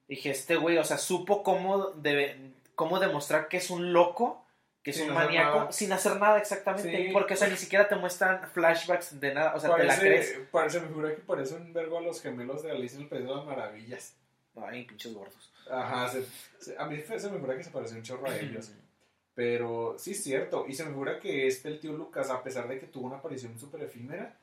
dije, este güey, o sea, supo cómo, debe, cómo demostrar que es un loco, que es Sin un maníaco, nada. sin hacer nada exactamente, Sí. porque, o sea, ni siquiera te muestran flashbacks de nada, o sea, te la crees. Parece, me figura que parece un vergo a los gemelos de Alicia en el País de las Maravillas. Ay, pinches gordos. Ajá, se- se- a mí se me figura que se parece un chorro a ellos. Pero sí es cierto. Y se me figura que este, el tío Lucas, a pesar de que tuvo una aparición súper efímera,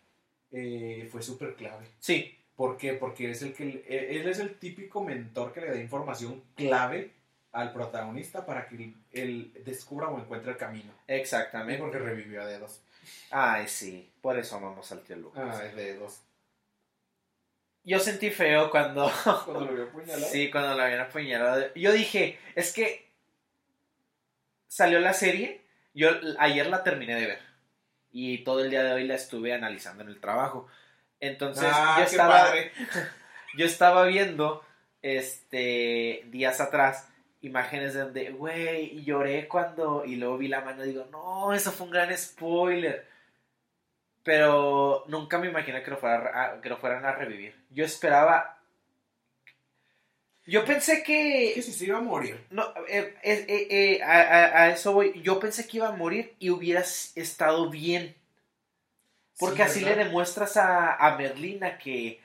eh, fue súper clave. Sí, ¿Por qué? Porque es el que, eh, él es el típico mentor que le da información clave al protagonista para que él, descubra o encuentre el camino. Exactamente. porque revivió a dedos. Ay, sí, por eso amamos al tío Lucas. Ah, es dedos. Yo sentí feo cuando... Cuando lo vio apuñalado. Sí, cuando la habían apuñalado. Yo dije, es que salió la serie, yo ayer la terminé de ver y todo el día de hoy la estuve analizando en el trabajo. Entonces, ah, yo estaba padre. yo estaba viendo este días atrás imágenes de donde, güey, lloré cuando y luego vi la mano y digo, "No, eso fue un gran spoiler." Pero nunca me imaginé que lo, fuera, a- que lo fueran a revivir. Yo esperaba yo pensé que Que si se iba a morir. no, eh, eh, eh, a, a- a eso voy. Yo pensé que iba a morir y hubieras estado bien. Porque Sí, así le demuestras a, a Merlina que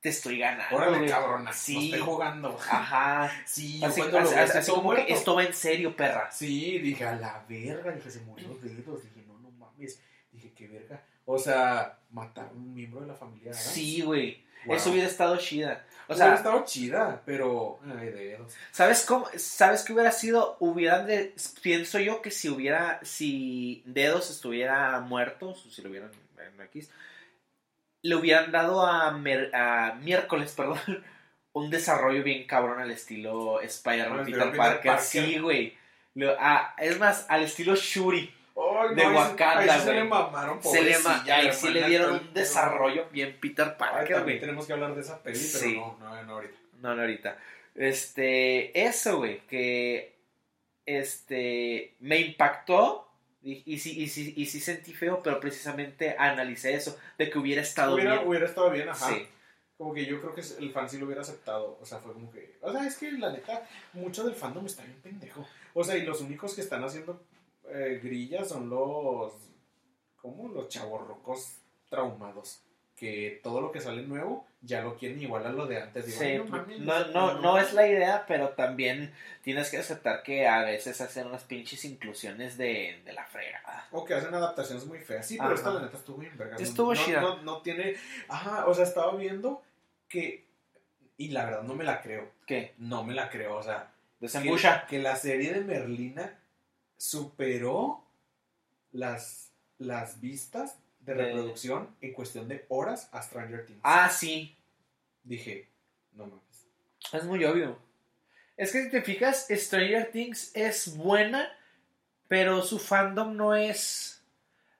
te estoy ganando. Órale, cabrona. Sí. No estoy jugando. Ajá. Sí, Así, cuando lo así- así así como que esto va en serio, perra. Sí, dije, a la verga, dije, se murió dedos, dije, no, no mames, dije, qué verga. O sea, matar a un miembro de la familia. Sí, güey. Wow. Eso hubiera estado chida. O hubiera sea, estado chida, pero. Ay, dedos. ¿sabes cómo? ¿Sabes qué hubiera sido? Hubieran de, pienso yo que si hubiera, si Dedos estuviera muerto, o si lo hubieran en X, le hubieran dado a, Mer- a miércoles, perdón, un desarrollo bien cabrón al estilo Spider-Man Peter, Peter Parker. Parker. Sí, güey. Ah, es más, al estilo Shuri. Ay, De sí- Wakanda, ahí se le mamaron, Se le, ma- ahí sí le dieron un desarrollo bien Peter Ay, Parker, también güey. tenemos que hablar de esa peli, pero Sí. no, no, no ahorita. No, no ahorita. Este, eso, güey, que este me impactó y, y sí, y, sí, y sí sentí feo, pero precisamente analicé eso, de que hubiera estado Hubiera, bien. hubiera estado bien, ajá. Sí. Como que yo creo que el fan sí lo hubiera aceptado. O sea, fue como que. O sea, es que la neta, mucho del fandom está bien pendejo. O sea, y los únicos que están haciendo eh, grillas son los. ¿Cómo? Los chavorrocos traumados. Que todo lo que sale nuevo ya lo quieren igual a lo de antes. Digo, Sí, "Ay, no no, no, es la idea, pero también tienes que aceptar que a veces hacen unas pinches inclusiones de, de la fregada. O que hacen adaptaciones muy feas. Sí, pero esta la neta estuvo bien verga. Estuvo chida. No, no tiene. Ajá, o sea, estaba viendo que. Y la verdad no me la creo. ¿Qué? No me la creo. O sea, Desembucha. Que, que la serie de Merlina superó las, las vistas de De- reproducción en cuestión de horas a Stranger Things. Ah, sí. Dije, no mames. Es muy obvio. Es que si te fijas, Stranger Things es buena, pero su fandom no es.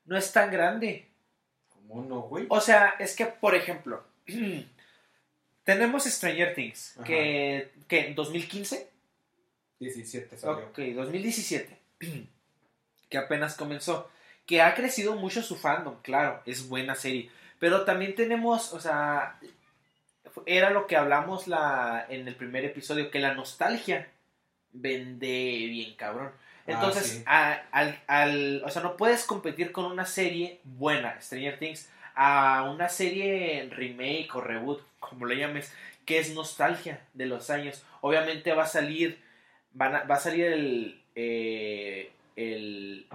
no es tan grande. ¿Cómo no, güey? O sea, es que, por ejemplo, tenemos Stranger Things, Ajá. que, que en 2015, 17 salió. ok, 2017, que apenas comenzó, que ha crecido mucho su fandom, claro, es buena serie, pero también tenemos, o sea, era lo que hablamos la, en el primer episodio, que la nostalgia vende bien cabrón. Ah, Entonces, sí. a- al, al- o sea, no puedes competir con una serie buena, Stranger Things, a una serie remake o reboot, como le llames, que es nostalgia de los años. Obviamente va a salir, van a- va a salir el, eh, el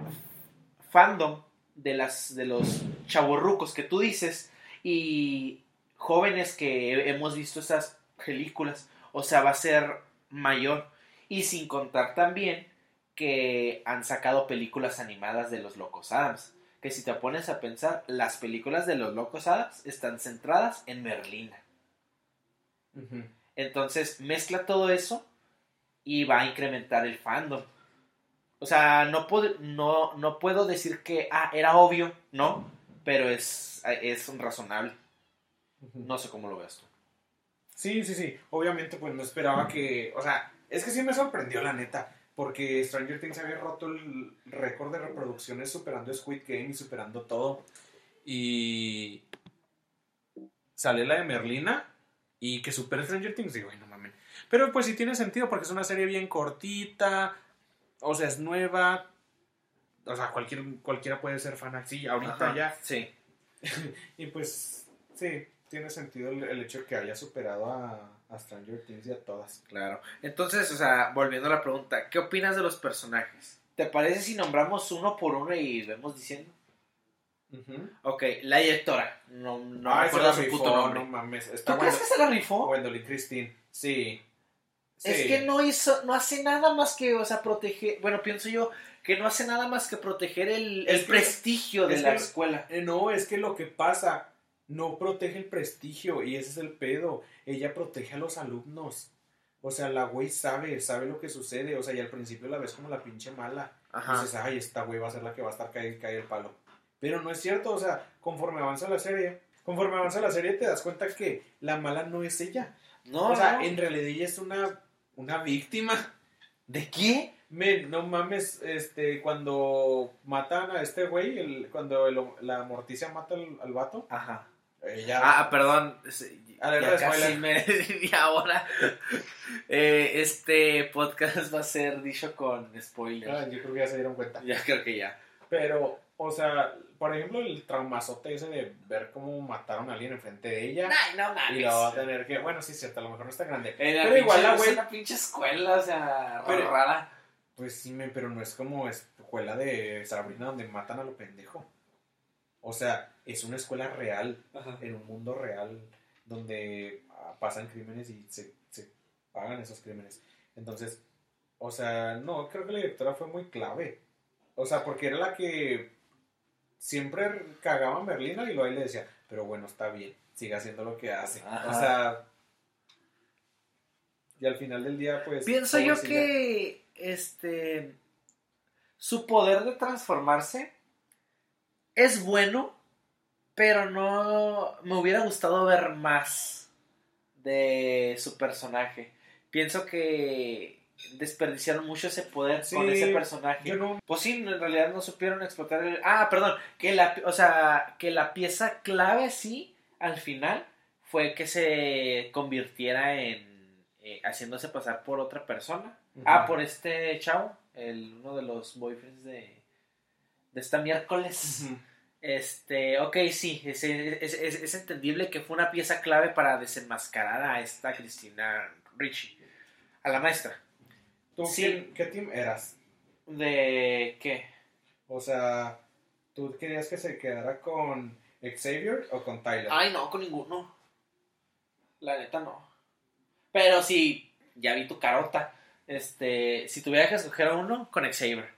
fandom de, las, de los chavorrucos que tú dices y jóvenes que hemos visto esas películas. O sea, va a ser mayor. Y sin contar también que han sacado películas animadas de los Locos Adams. Que si te pones a pensar, las películas de los Locos Adams están centradas en Merlina. Entonces mezcla todo eso y va a incrementar el fandom. O sea, no, puedo- no, no puedo decir que, ah, era obvio, no, pero es, es razonable. No sé cómo lo ves tú. Sí, sí, sí. Obviamente, pues no esperaba que. O sea, es que sí me sorprendió, la neta. Porque Stranger Things había roto el récord de reproducciones superando Squid Game y superando todo. Y. Sale la de Merlina. Y que supera Stranger Things. Digo, ay, no mames. Pero pues sí tiene sentido porque es una serie bien cortita. O sea, es nueva. O sea, cualquier, cualquiera puede ser fan así. Ahorita Ajá, ya. Sí. Y pues, sí, tiene sentido el, el hecho de que haya superado a, a Stranger Things y a todas. Claro. Entonces, o sea, volviendo a la pregunta, ¿qué opinas de los personajes? ¿Te parece si nombramos uno por uno y vemos diciendo? Ok, la directora. No, no me Ay, se acuerdo su rifó, puto nombre. no mames. ¿Tú crees que se la rifó? Gwendolyn Christine. Sí. Sí. Es que no hizo, no hace nada más que, o sea, proteger, bueno, pienso yo, que no hace nada más que proteger el, el que- prestigio de la que- escuela. Eh, no, es que lo que pasa, no protege el prestigio y ese es el pedo. Ella protege a los alumnos. O sea, la güey sabe, sabe lo que sucede. O sea, y al principio la ves como la pinche mala. Ajá. dices, ay, esta güey va a ser la que va a estar caer, caer el palo. Pero no es cierto, o sea, conforme avanza la serie, conforme avanza la serie te das cuenta que la mala no es ella. No, o sea, no. en realidad ella es una, una víctima. ¿De qué? Men, no mames, este, cuando matan a este güey, el- cuando el- la morticia mata al, al vato, Ajá. ella... Ah, perdón. es- Alerta Ya casi me... y ahora eh, este podcast va a ser dicho con spoilers. Ah, yo creo que ya se dieron cuenta. Ya creo que ya. Pero, o sea, por ejemplo, el traumazote ese de ver cómo mataron a alguien enfrente de ella. Ay, no Y lo va a tener que, bueno, sí es cierto, a lo mejor no está grande. Pero igual la güey- Es una pinche escuela, o sea, Pero- rara. Pues sí, men, pero no es como escuela de Sabrina donde matan a lo pendejo. O sea, es una escuela real, en un mundo real. donde ah, pasan crímenes y se, se pagan esos crímenes. Entonces, o sea, no, creo que la directora fue muy clave. O sea, porque era la que siempre cagaba a Merlina y luego ahí le decía, pero bueno, está bien, siga haciendo lo que hace. Ajá. O sea, y al final del día, pues... Pienso yo que este su poder de transformarse es bueno, pero no me hubiera gustado ver más de su personaje. Pienso que desperdiciaron mucho ese poder con ese personaje. No, Pues sí, en realidad no supieron explotar el... Ah, perdón, que la, o sea, que la pieza clave sí, al final, fue que se convirtiera en... eh, haciéndose pasar por otra persona. Ah, por este chavo, el, uno de los boyfriends de, de esta miércoles. Este, ok, sí, es, es, es- es entendible que fue una pieza clave para desenmascarar a esta Cristina Ricci, a la maestra. ¿Tú Sí. quién- qué team eras? ¿De qué? O sea, ¿tú querías que se quedara con Xavier o con Tyler? Ay, no, con ninguno. La neta no. Pero sí, ya vi tu carota. Este, si tuviera que escoger a uno, con Xavier.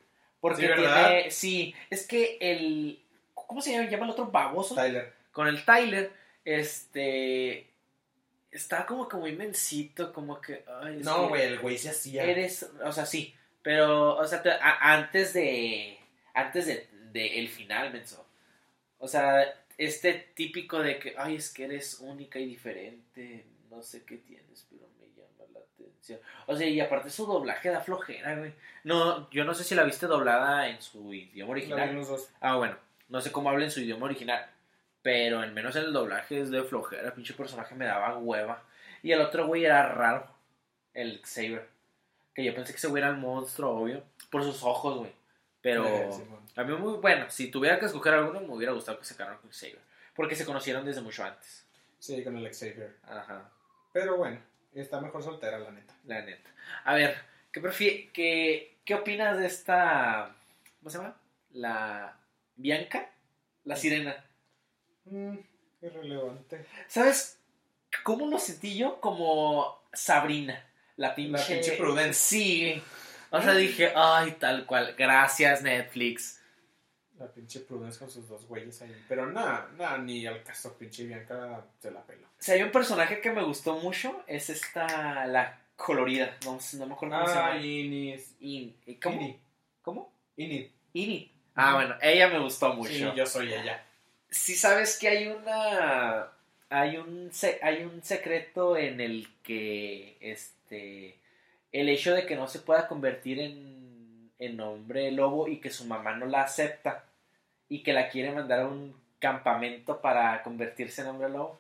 Porque Sí. Sí, es que el. ¿Cómo se llama, llama el otro baboso? Tyler. Con el Tyler, este. Está como que muy mensito, como que. ay, No, güey, el güey se hacía. Eres. O sea, sí. Pero, o sea, te- a- antes de. Antes de, de el final, menso. O sea, este típico de que, ay, es que eres única y diferente, no sé qué tienes, pero me llama la atención. O sea, y aparte su doblaje da flojera, güey. No, yo no sé si la viste doblada en su idioma La vi original. en los dos. Ah, bueno, no sé cómo habla en su idioma original, pero al menos en el doblaje es de flojera, pinche personaje me daba hueva. Y el otro güey era raro, el Xavier. Que yo pensé que ese güey era el monstruo, obvio, por sus ojos, güey. Pero Simón. a mí muy bueno, si tuviera que escoger alguno, me hubiera gustado que se quedaran con Xavier. Porque se conocieron desde mucho antes. Sí, con el Xavier. Ajá, Pero bueno, está mejor soltera, la neta. la neta. A ver, ¿qué, prefie- qué, ¿qué opinas de esta... ¿Cómo se llama? La... Bianca, la sirena. Mm, irrelevante. ¿Sabes cómo lo sentí yo? Como Sabrina, la pinche, La pinche Prudence. Sí. O sea, dije, ay, tal cual. Gracias, Netflix. La pinche Prudence con sus dos güeyes ahí. Pero nada, nada, ni al caso, pinche Bianca se la pela. Si hay un personaje que me gustó mucho, es esta, la colorida. No, no me acuerdo cómo se Ah, llama. Inis. In- ¿Cómo? Ini. ¿Cómo? Ini. Ini. Ah, bueno, ella me gustó mucho. Sí, yo soy ella. Si sabes que hay una hay un hay un secreto en el que este el hecho de que no se pueda convertir en, en hombre lobo y que su mamá no la acepta y que la quiere mandar a un campamento para convertirse en hombre lobo.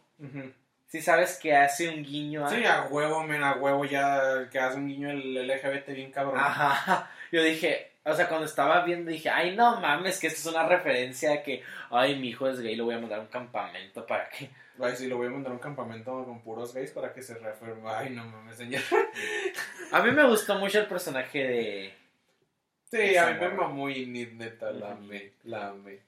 Si sabes que hace un guiño a Sí, a huevo, men, a huevo ya que hace un guiño el LGBT bien cabrón. Ajá. Yo dije, o sea, cuando estaba viendo dije, ay, no mames, que esto es una referencia a que, ay, mi hijo es gay, lo voy a mandar a un campamento para que Ay, sí, lo voy a mandar a un campamento con puros gays para que se reafirme. Ay, no mames, señor. A mí me gustó mucho el personaje de. Sí, a mí me mamó Inid, neta, la amé, la amé.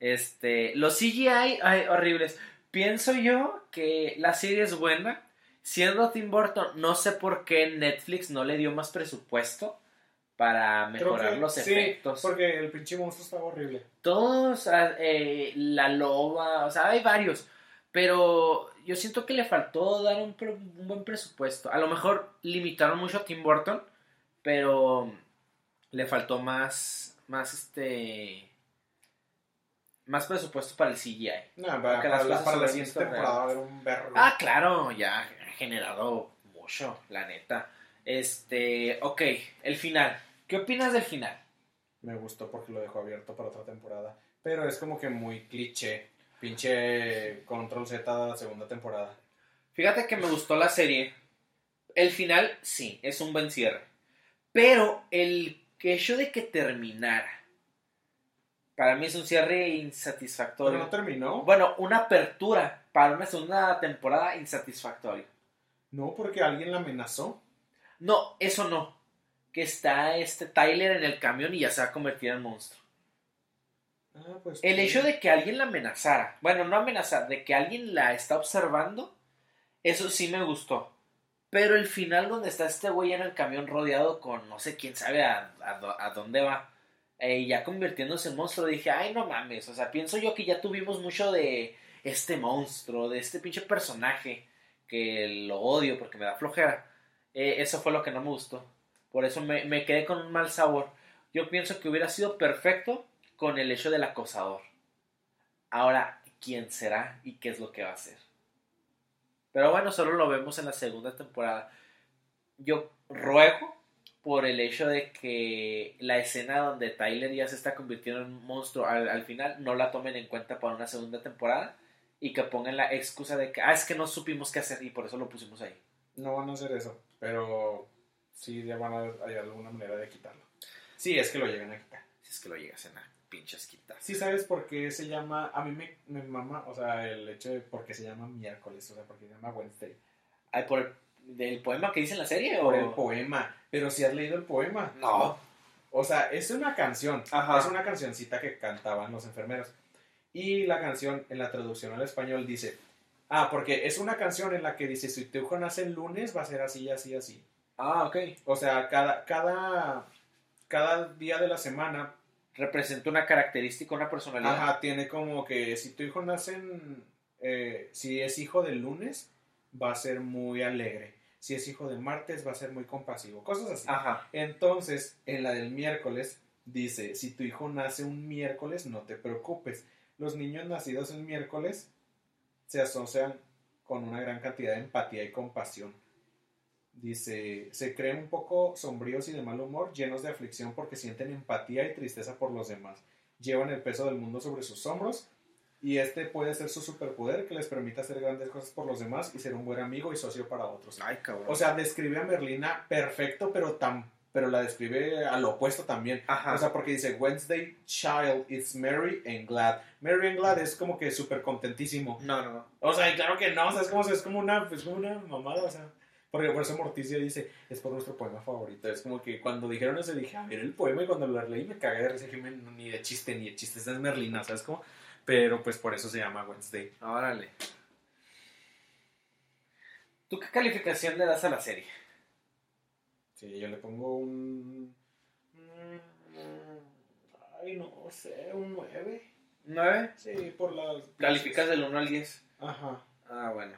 Este. Los CGI, ay, horribles. Pienso yo que la serie es buena. Siendo Tim Burton, no sé por qué Netflix no le dio más presupuesto para mejorar que los sí, efectos. porque el pinche monstruo estaba horrible. Todos, ah, eh, la loba, o sea, hay varios. Pero yo siento que le faltó dar un, buen presupuesto. A lo mejor limitaron mucho a Tim Burton, pero le faltó más, más este, más presupuesto para el CGI. No, para, para las la, para siguiente temporada un vergo. Ah, claro, ya ha generado mucho, la neta. Este, ok, el final. ¿Qué opinas del final? Me gustó porque lo dejó abierto para otra temporada. Pero es como que muy cliché. Pinche Control Z segunda temporada. Fíjate que me gustó la serie. El final, sí, es un buen cierre. Pero el hecho de que terminara, para mí es un cierre Pero insatisfactorio. no terminó. Bueno, una apertura para una segunda temporada insatisfactoria. No, porque alguien la amenazó. No, eso no. Que está este Tyler en el camión y ya se va a convertir en monstruo. Ah, pues. El hecho de que alguien la amenazara, bueno, no amenazar, de que alguien la está observando, eso sí me gustó. Pero el final donde está este güey en el camión rodeado con no sé quién sabe a, a do- a dónde va, eh, y ya convirtiéndose en monstruo, dije, ay, no mames, o sea, pienso yo que ya tuvimos mucho de este monstruo, de este pinche personaje, que lo odio porque me da flojera. Eh, eso fue lo que no me gustó. Por eso me, me quedé con un mal sabor. Yo pienso que hubiera sido perfecto con el hecho del acosador. Ahora, ¿quién será y qué es lo que va a hacer? Pero bueno, solo lo vemos en la segunda temporada. Yo ruego por el hecho de que la escena donde Tyler ya se está convirtiendo en un monstruo al, al final no la tomen en cuenta para una segunda temporada y que pongan la excusa de que, ah, es que no supimos qué hacer y por eso lo pusimos ahí. No van a hacer eso, pero sí ya van a hay alguna manera de quitarlo. Sí, es que lo llegan a quitar. Si es que lo llegasen a pinches quitar. Sí, ¿sabes por qué se llama? A mí me, me mama, o sea, el hecho de por qué se llama miércoles, o sea, porque se llama Wednesday. Ay, ¿Por el del poema que dice en la serie? Por o... el poema. Pero si has leído el poema. No. O sea, es una canción. Ajá. Es una cancioncita que cantaban los enfermeros. Y la canción, en la traducción al español, dice... Ah, porque es una canción en la que dice, si tu hijo nace el lunes, va a ser así, así, así. Ah, ok. O sea, cada, cada, cada día de la semana, Representa una característica, una personalidad. ajá, tiene como que si tu hijo nace en... eh, si es hijo del lunes, va a ser muy alegre. Si es hijo de martes, va a ser muy compasivo. Cosas así. Ajá. Entonces, en la del miércoles, dice, si tu hijo nace un miércoles, no te preocupes. Los niños nacidos el miércoles se asocian con una gran cantidad de empatía y compasión. Dice, se creen un poco sombríos y de mal humor, llenos de aflicción porque sienten empatía y tristeza por los demás. Llevan el peso del mundo sobre sus hombros y este puede ser su superpoder que les permite hacer grandes cosas por los demás y ser un buen amigo y socio para otros. Ay, cabrón. O sea, describe a Merlina perfecto, pero tan pero la describe al opuesto también. Ajá. O sea, porque dice Wednesday child is merry and glad. Merry and glad es como que súper contentísimo. no, no, no. O sea, y claro que no, o sea, es como, es como una, es como una mamada, o sea. Porque por eso Morticia dice, es por nuestro poema favorito. Es como que cuando dijeron eso dije, a ver el poema y cuando lo leí me cagué de risa. Dije, "Men, ni de chiste, ni de chiste, esta es Merlina, ¿sabes cómo? Pero pues por eso se llama Wednesday. Órale. ¿Tú qué calificación le das a la serie? Sí, yo le pongo un... mm, Ay, no sé, un 9. ¿Nueve? Sí, por las... ¿Calificas del 1 al 10? Ajá. Ah, bueno.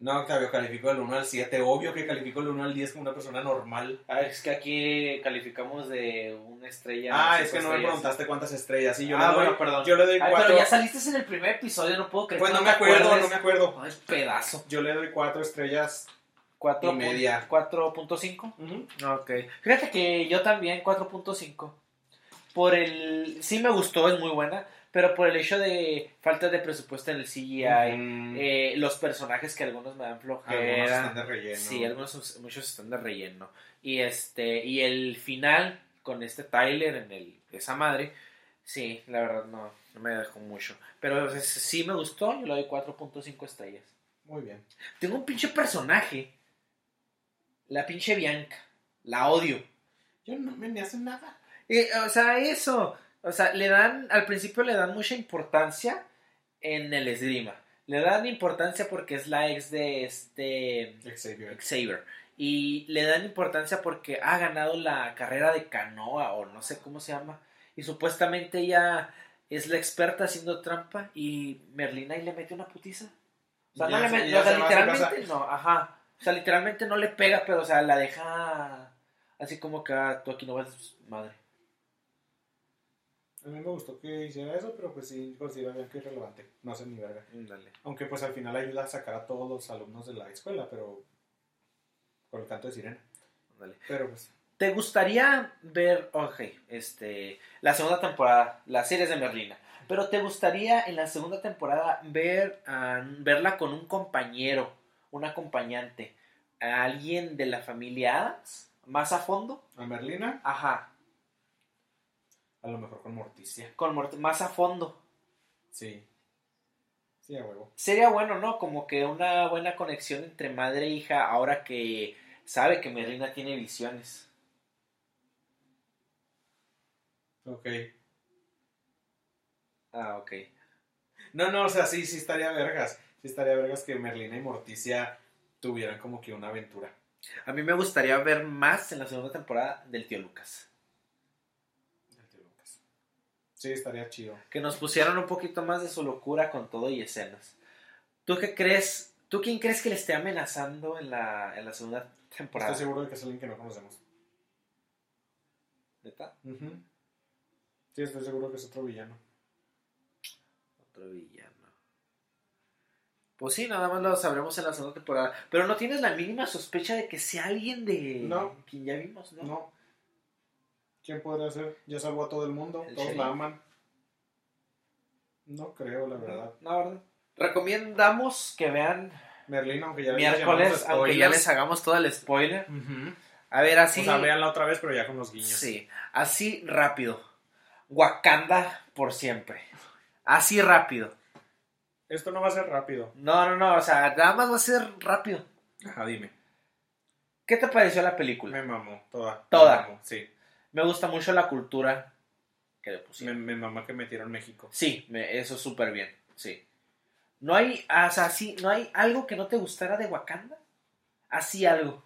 No, Octavio, califico del 1 al 7. Obvio que califico del 1 al 10 como una persona normal. Ah, es que aquí calificamos de una estrella. Ah, es que no me preguntaste cuántas estrellas. Sí, yo ah, le doy, bueno, perdón. yo le doy Ay, 4. pero ya saliste en el primer episodio, no puedo creer. Pues no me acuerdo, acuerdes. no me acuerdo. Ay, pedazo. Yo le doy 4 estrellas. Cuatro Y media. pun- 4.5. Ok. Fíjate que yo también 4.5. Por el... Sí me gustó, es muy buena. Pero por el hecho de falta de presupuesto en el CGI. Eh, los personajes que algunos me dan Algunos flojera. están de relleno. Sí, algunos, muchos están de relleno. Y este, y el final con este Tyler en el, esa madre, sí, la verdad no, no me dejó mucho. Pero o sea, sí me gustó, yo le doy 4.5 estrellas. Muy bien. Tengo un pinche personaje, la pinche Bianca, la odio. Yo no me hace nada. Eh, o sea, eso, o sea, le dan, al principio le dan mucha importancia en el esgrima. Le dan importancia porque es la ex de este Xavier. Xavier. Y le dan importancia porque ha ganado la carrera de canoa o no sé cómo se llama. Y supuestamente ella es la experta haciendo trampa y Merlina y le mete una putiza. O sea, Ya no le mete, o sea, se literalmente no, ajá. O sea, literalmente no le pega, pero o sea, la deja así como que ah, tú aquí no vas madre. A mí me gustó que hiciera eso, pero pues sí considero bien que es relevante. No sé ni verga. Dale. Aunque pues al final ayuda a sacar a todos los alumnos de la escuela, pero con el canto de sirena. Dale. Pero pues ¿Te gustaría ver, ok, este, la segunda temporada, las series de Merlina, pero te gustaría en la segunda temporada ver, ah, verla con un compañero, un acompañante, a alguien de la familia Adams, más a fondo? a Merlina, Ajá, a lo mejor con Morticia. con Mort- más a fondo. Sí. Sí, a huevo. Sería bueno, ¿no? Como que una buena conexión entre madre e hija ahora que sabe que Merlina tiene visiones. Ok. Ah, ok. No, no, o sea, sí, sí estaría vergas. Sí estaría vergas que Merlina y Morticia tuvieran como que una aventura. A mí me gustaría ver más en la segunda temporada del tío Lucas. Sí, estaría chido. Que nos pusieran un poquito más de su locura con todo y escenas. ¿Tú qué crees? ¿Tú quién crees que le esté amenazando en la, en la segunda temporada? Estoy seguro de que es alguien que no conocemos. ¿Neta? Ujú. Sí, estoy seguro que es otro villano. Otro villano. Pues sí, nada más lo sabremos en la segunda temporada. Pero no tienes la mínima sospecha de que sea alguien de No. quien ya vimos, ¿no? No. ¿Quién podría ser? Ya salvó a todo el mundo. El Todos sheriff. la aman. No creo, la verdad. No, ¿verdad? Recomendamos que vean Merlina, aunque ya les miércoles, llamamos aunque ya les hagamos todo el spoiler. A ver, así. O sea, véanla otra vez, pero ya con los guiños. Sí, así rápido. Wakanda por siempre. Así rápido. Esto no va a ser rápido. No, no, no, o sea, nada más va a ser rápido. Ajá, dime. ¿Qué te pareció la película? Me mamó, toda. Toda. Me mamó, sí. Me gusta mucho la cultura que le Me, pusieron. me mamó que metieron México. Sí, me- eso es súper bien, sí. No hay, o sea, sí, no hay algo que no te gustara de Wakanda. Así algo.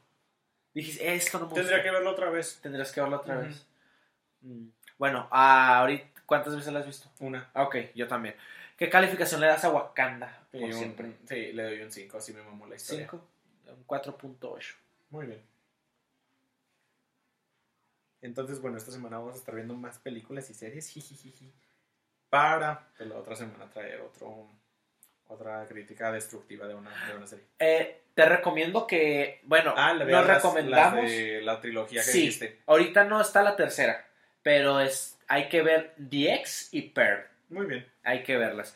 Dijiste, esto no me Tendría gusta. que verlo otra vez. Tendrías que verlo otra vez. Mm. Bueno, ah, ahorita, ¿cuántas veces la has visto? Una. Ah, Ok, yo también. ¿Qué calificación le das a Wakanda Sí, por un- siempre? sí, le doy un 5, así me mamó la historia. ¿Cinco? Un 4.8. Muy bien. Entonces, bueno, esta semana vamos a estar viendo más películas y series. jijijiji, para pues, la otra semana traer otro, otra crítica destructiva de una, de una serie. Eh, te recomiendo que, bueno, Ah, le nos las- recomendamos. las de la trilogía que sí, dijiste. ahorita no está la tercera, pero es, hay que ver The X y Pearl. Muy bien. Hay que verlas.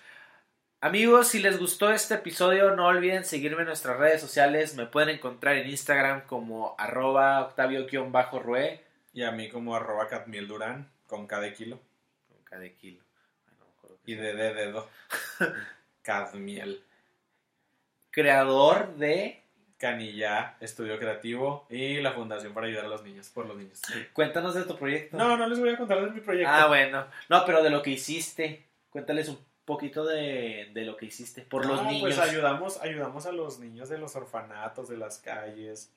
Amigos, si les gustó este episodio, no olviden seguirme en nuestras redes sociales. Me pueden encontrar en Instagram como arroba octavio-rue. Y a mí como arroba Catmiel Durán, con cada kilo. Con cada kilo. Ay, no me acuerdo qué Y de de dedo. Cadmiel. Creador de... Canilla, Estudio Creativo y la Fundación para ayudar a los niños, por los niños. Cuéntanos de tu proyecto. No, no les voy a contar de mi proyecto. Ah, bueno. No, pero de lo que hiciste. Cuéntales un poquito de, de lo que hiciste por los Ah, niños. Pues ayudamos, ayudamos a los niños de los orfanatos, de las calles.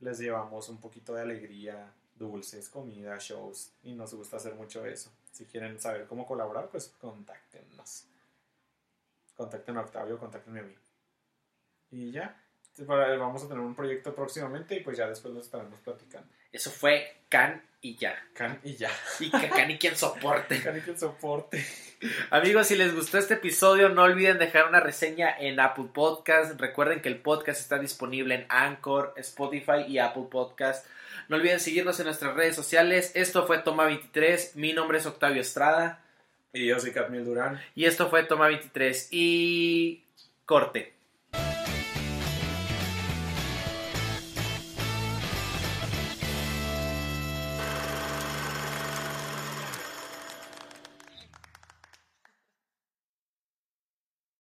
Les llevamos un poquito de alegría, dulces, comida, shows. Y nos gusta hacer mucho eso. Si quieren saber cómo colaborar, pues contáctenos. Contacten a Octavio, contáctenme a mí. Y ya. Vamos a tener un proyecto próximamente y pues ya después lo estaremos platicando. Eso fue Can y ya. Can y ya. Y que Can y quien soporte. Can y que soporte. Amigos, si les gustó este episodio, no olviden dejar una reseña en Apple Podcast. Recuerden que el podcast está disponible en Anchor, Spotify y Apple Podcast. No olviden seguirnos en nuestras redes sociales. Esto fue Toma 23. Mi nombre es Octavio Estrada. Y yo soy Catmiel Durán. Y esto fue Toma 23. Y corte.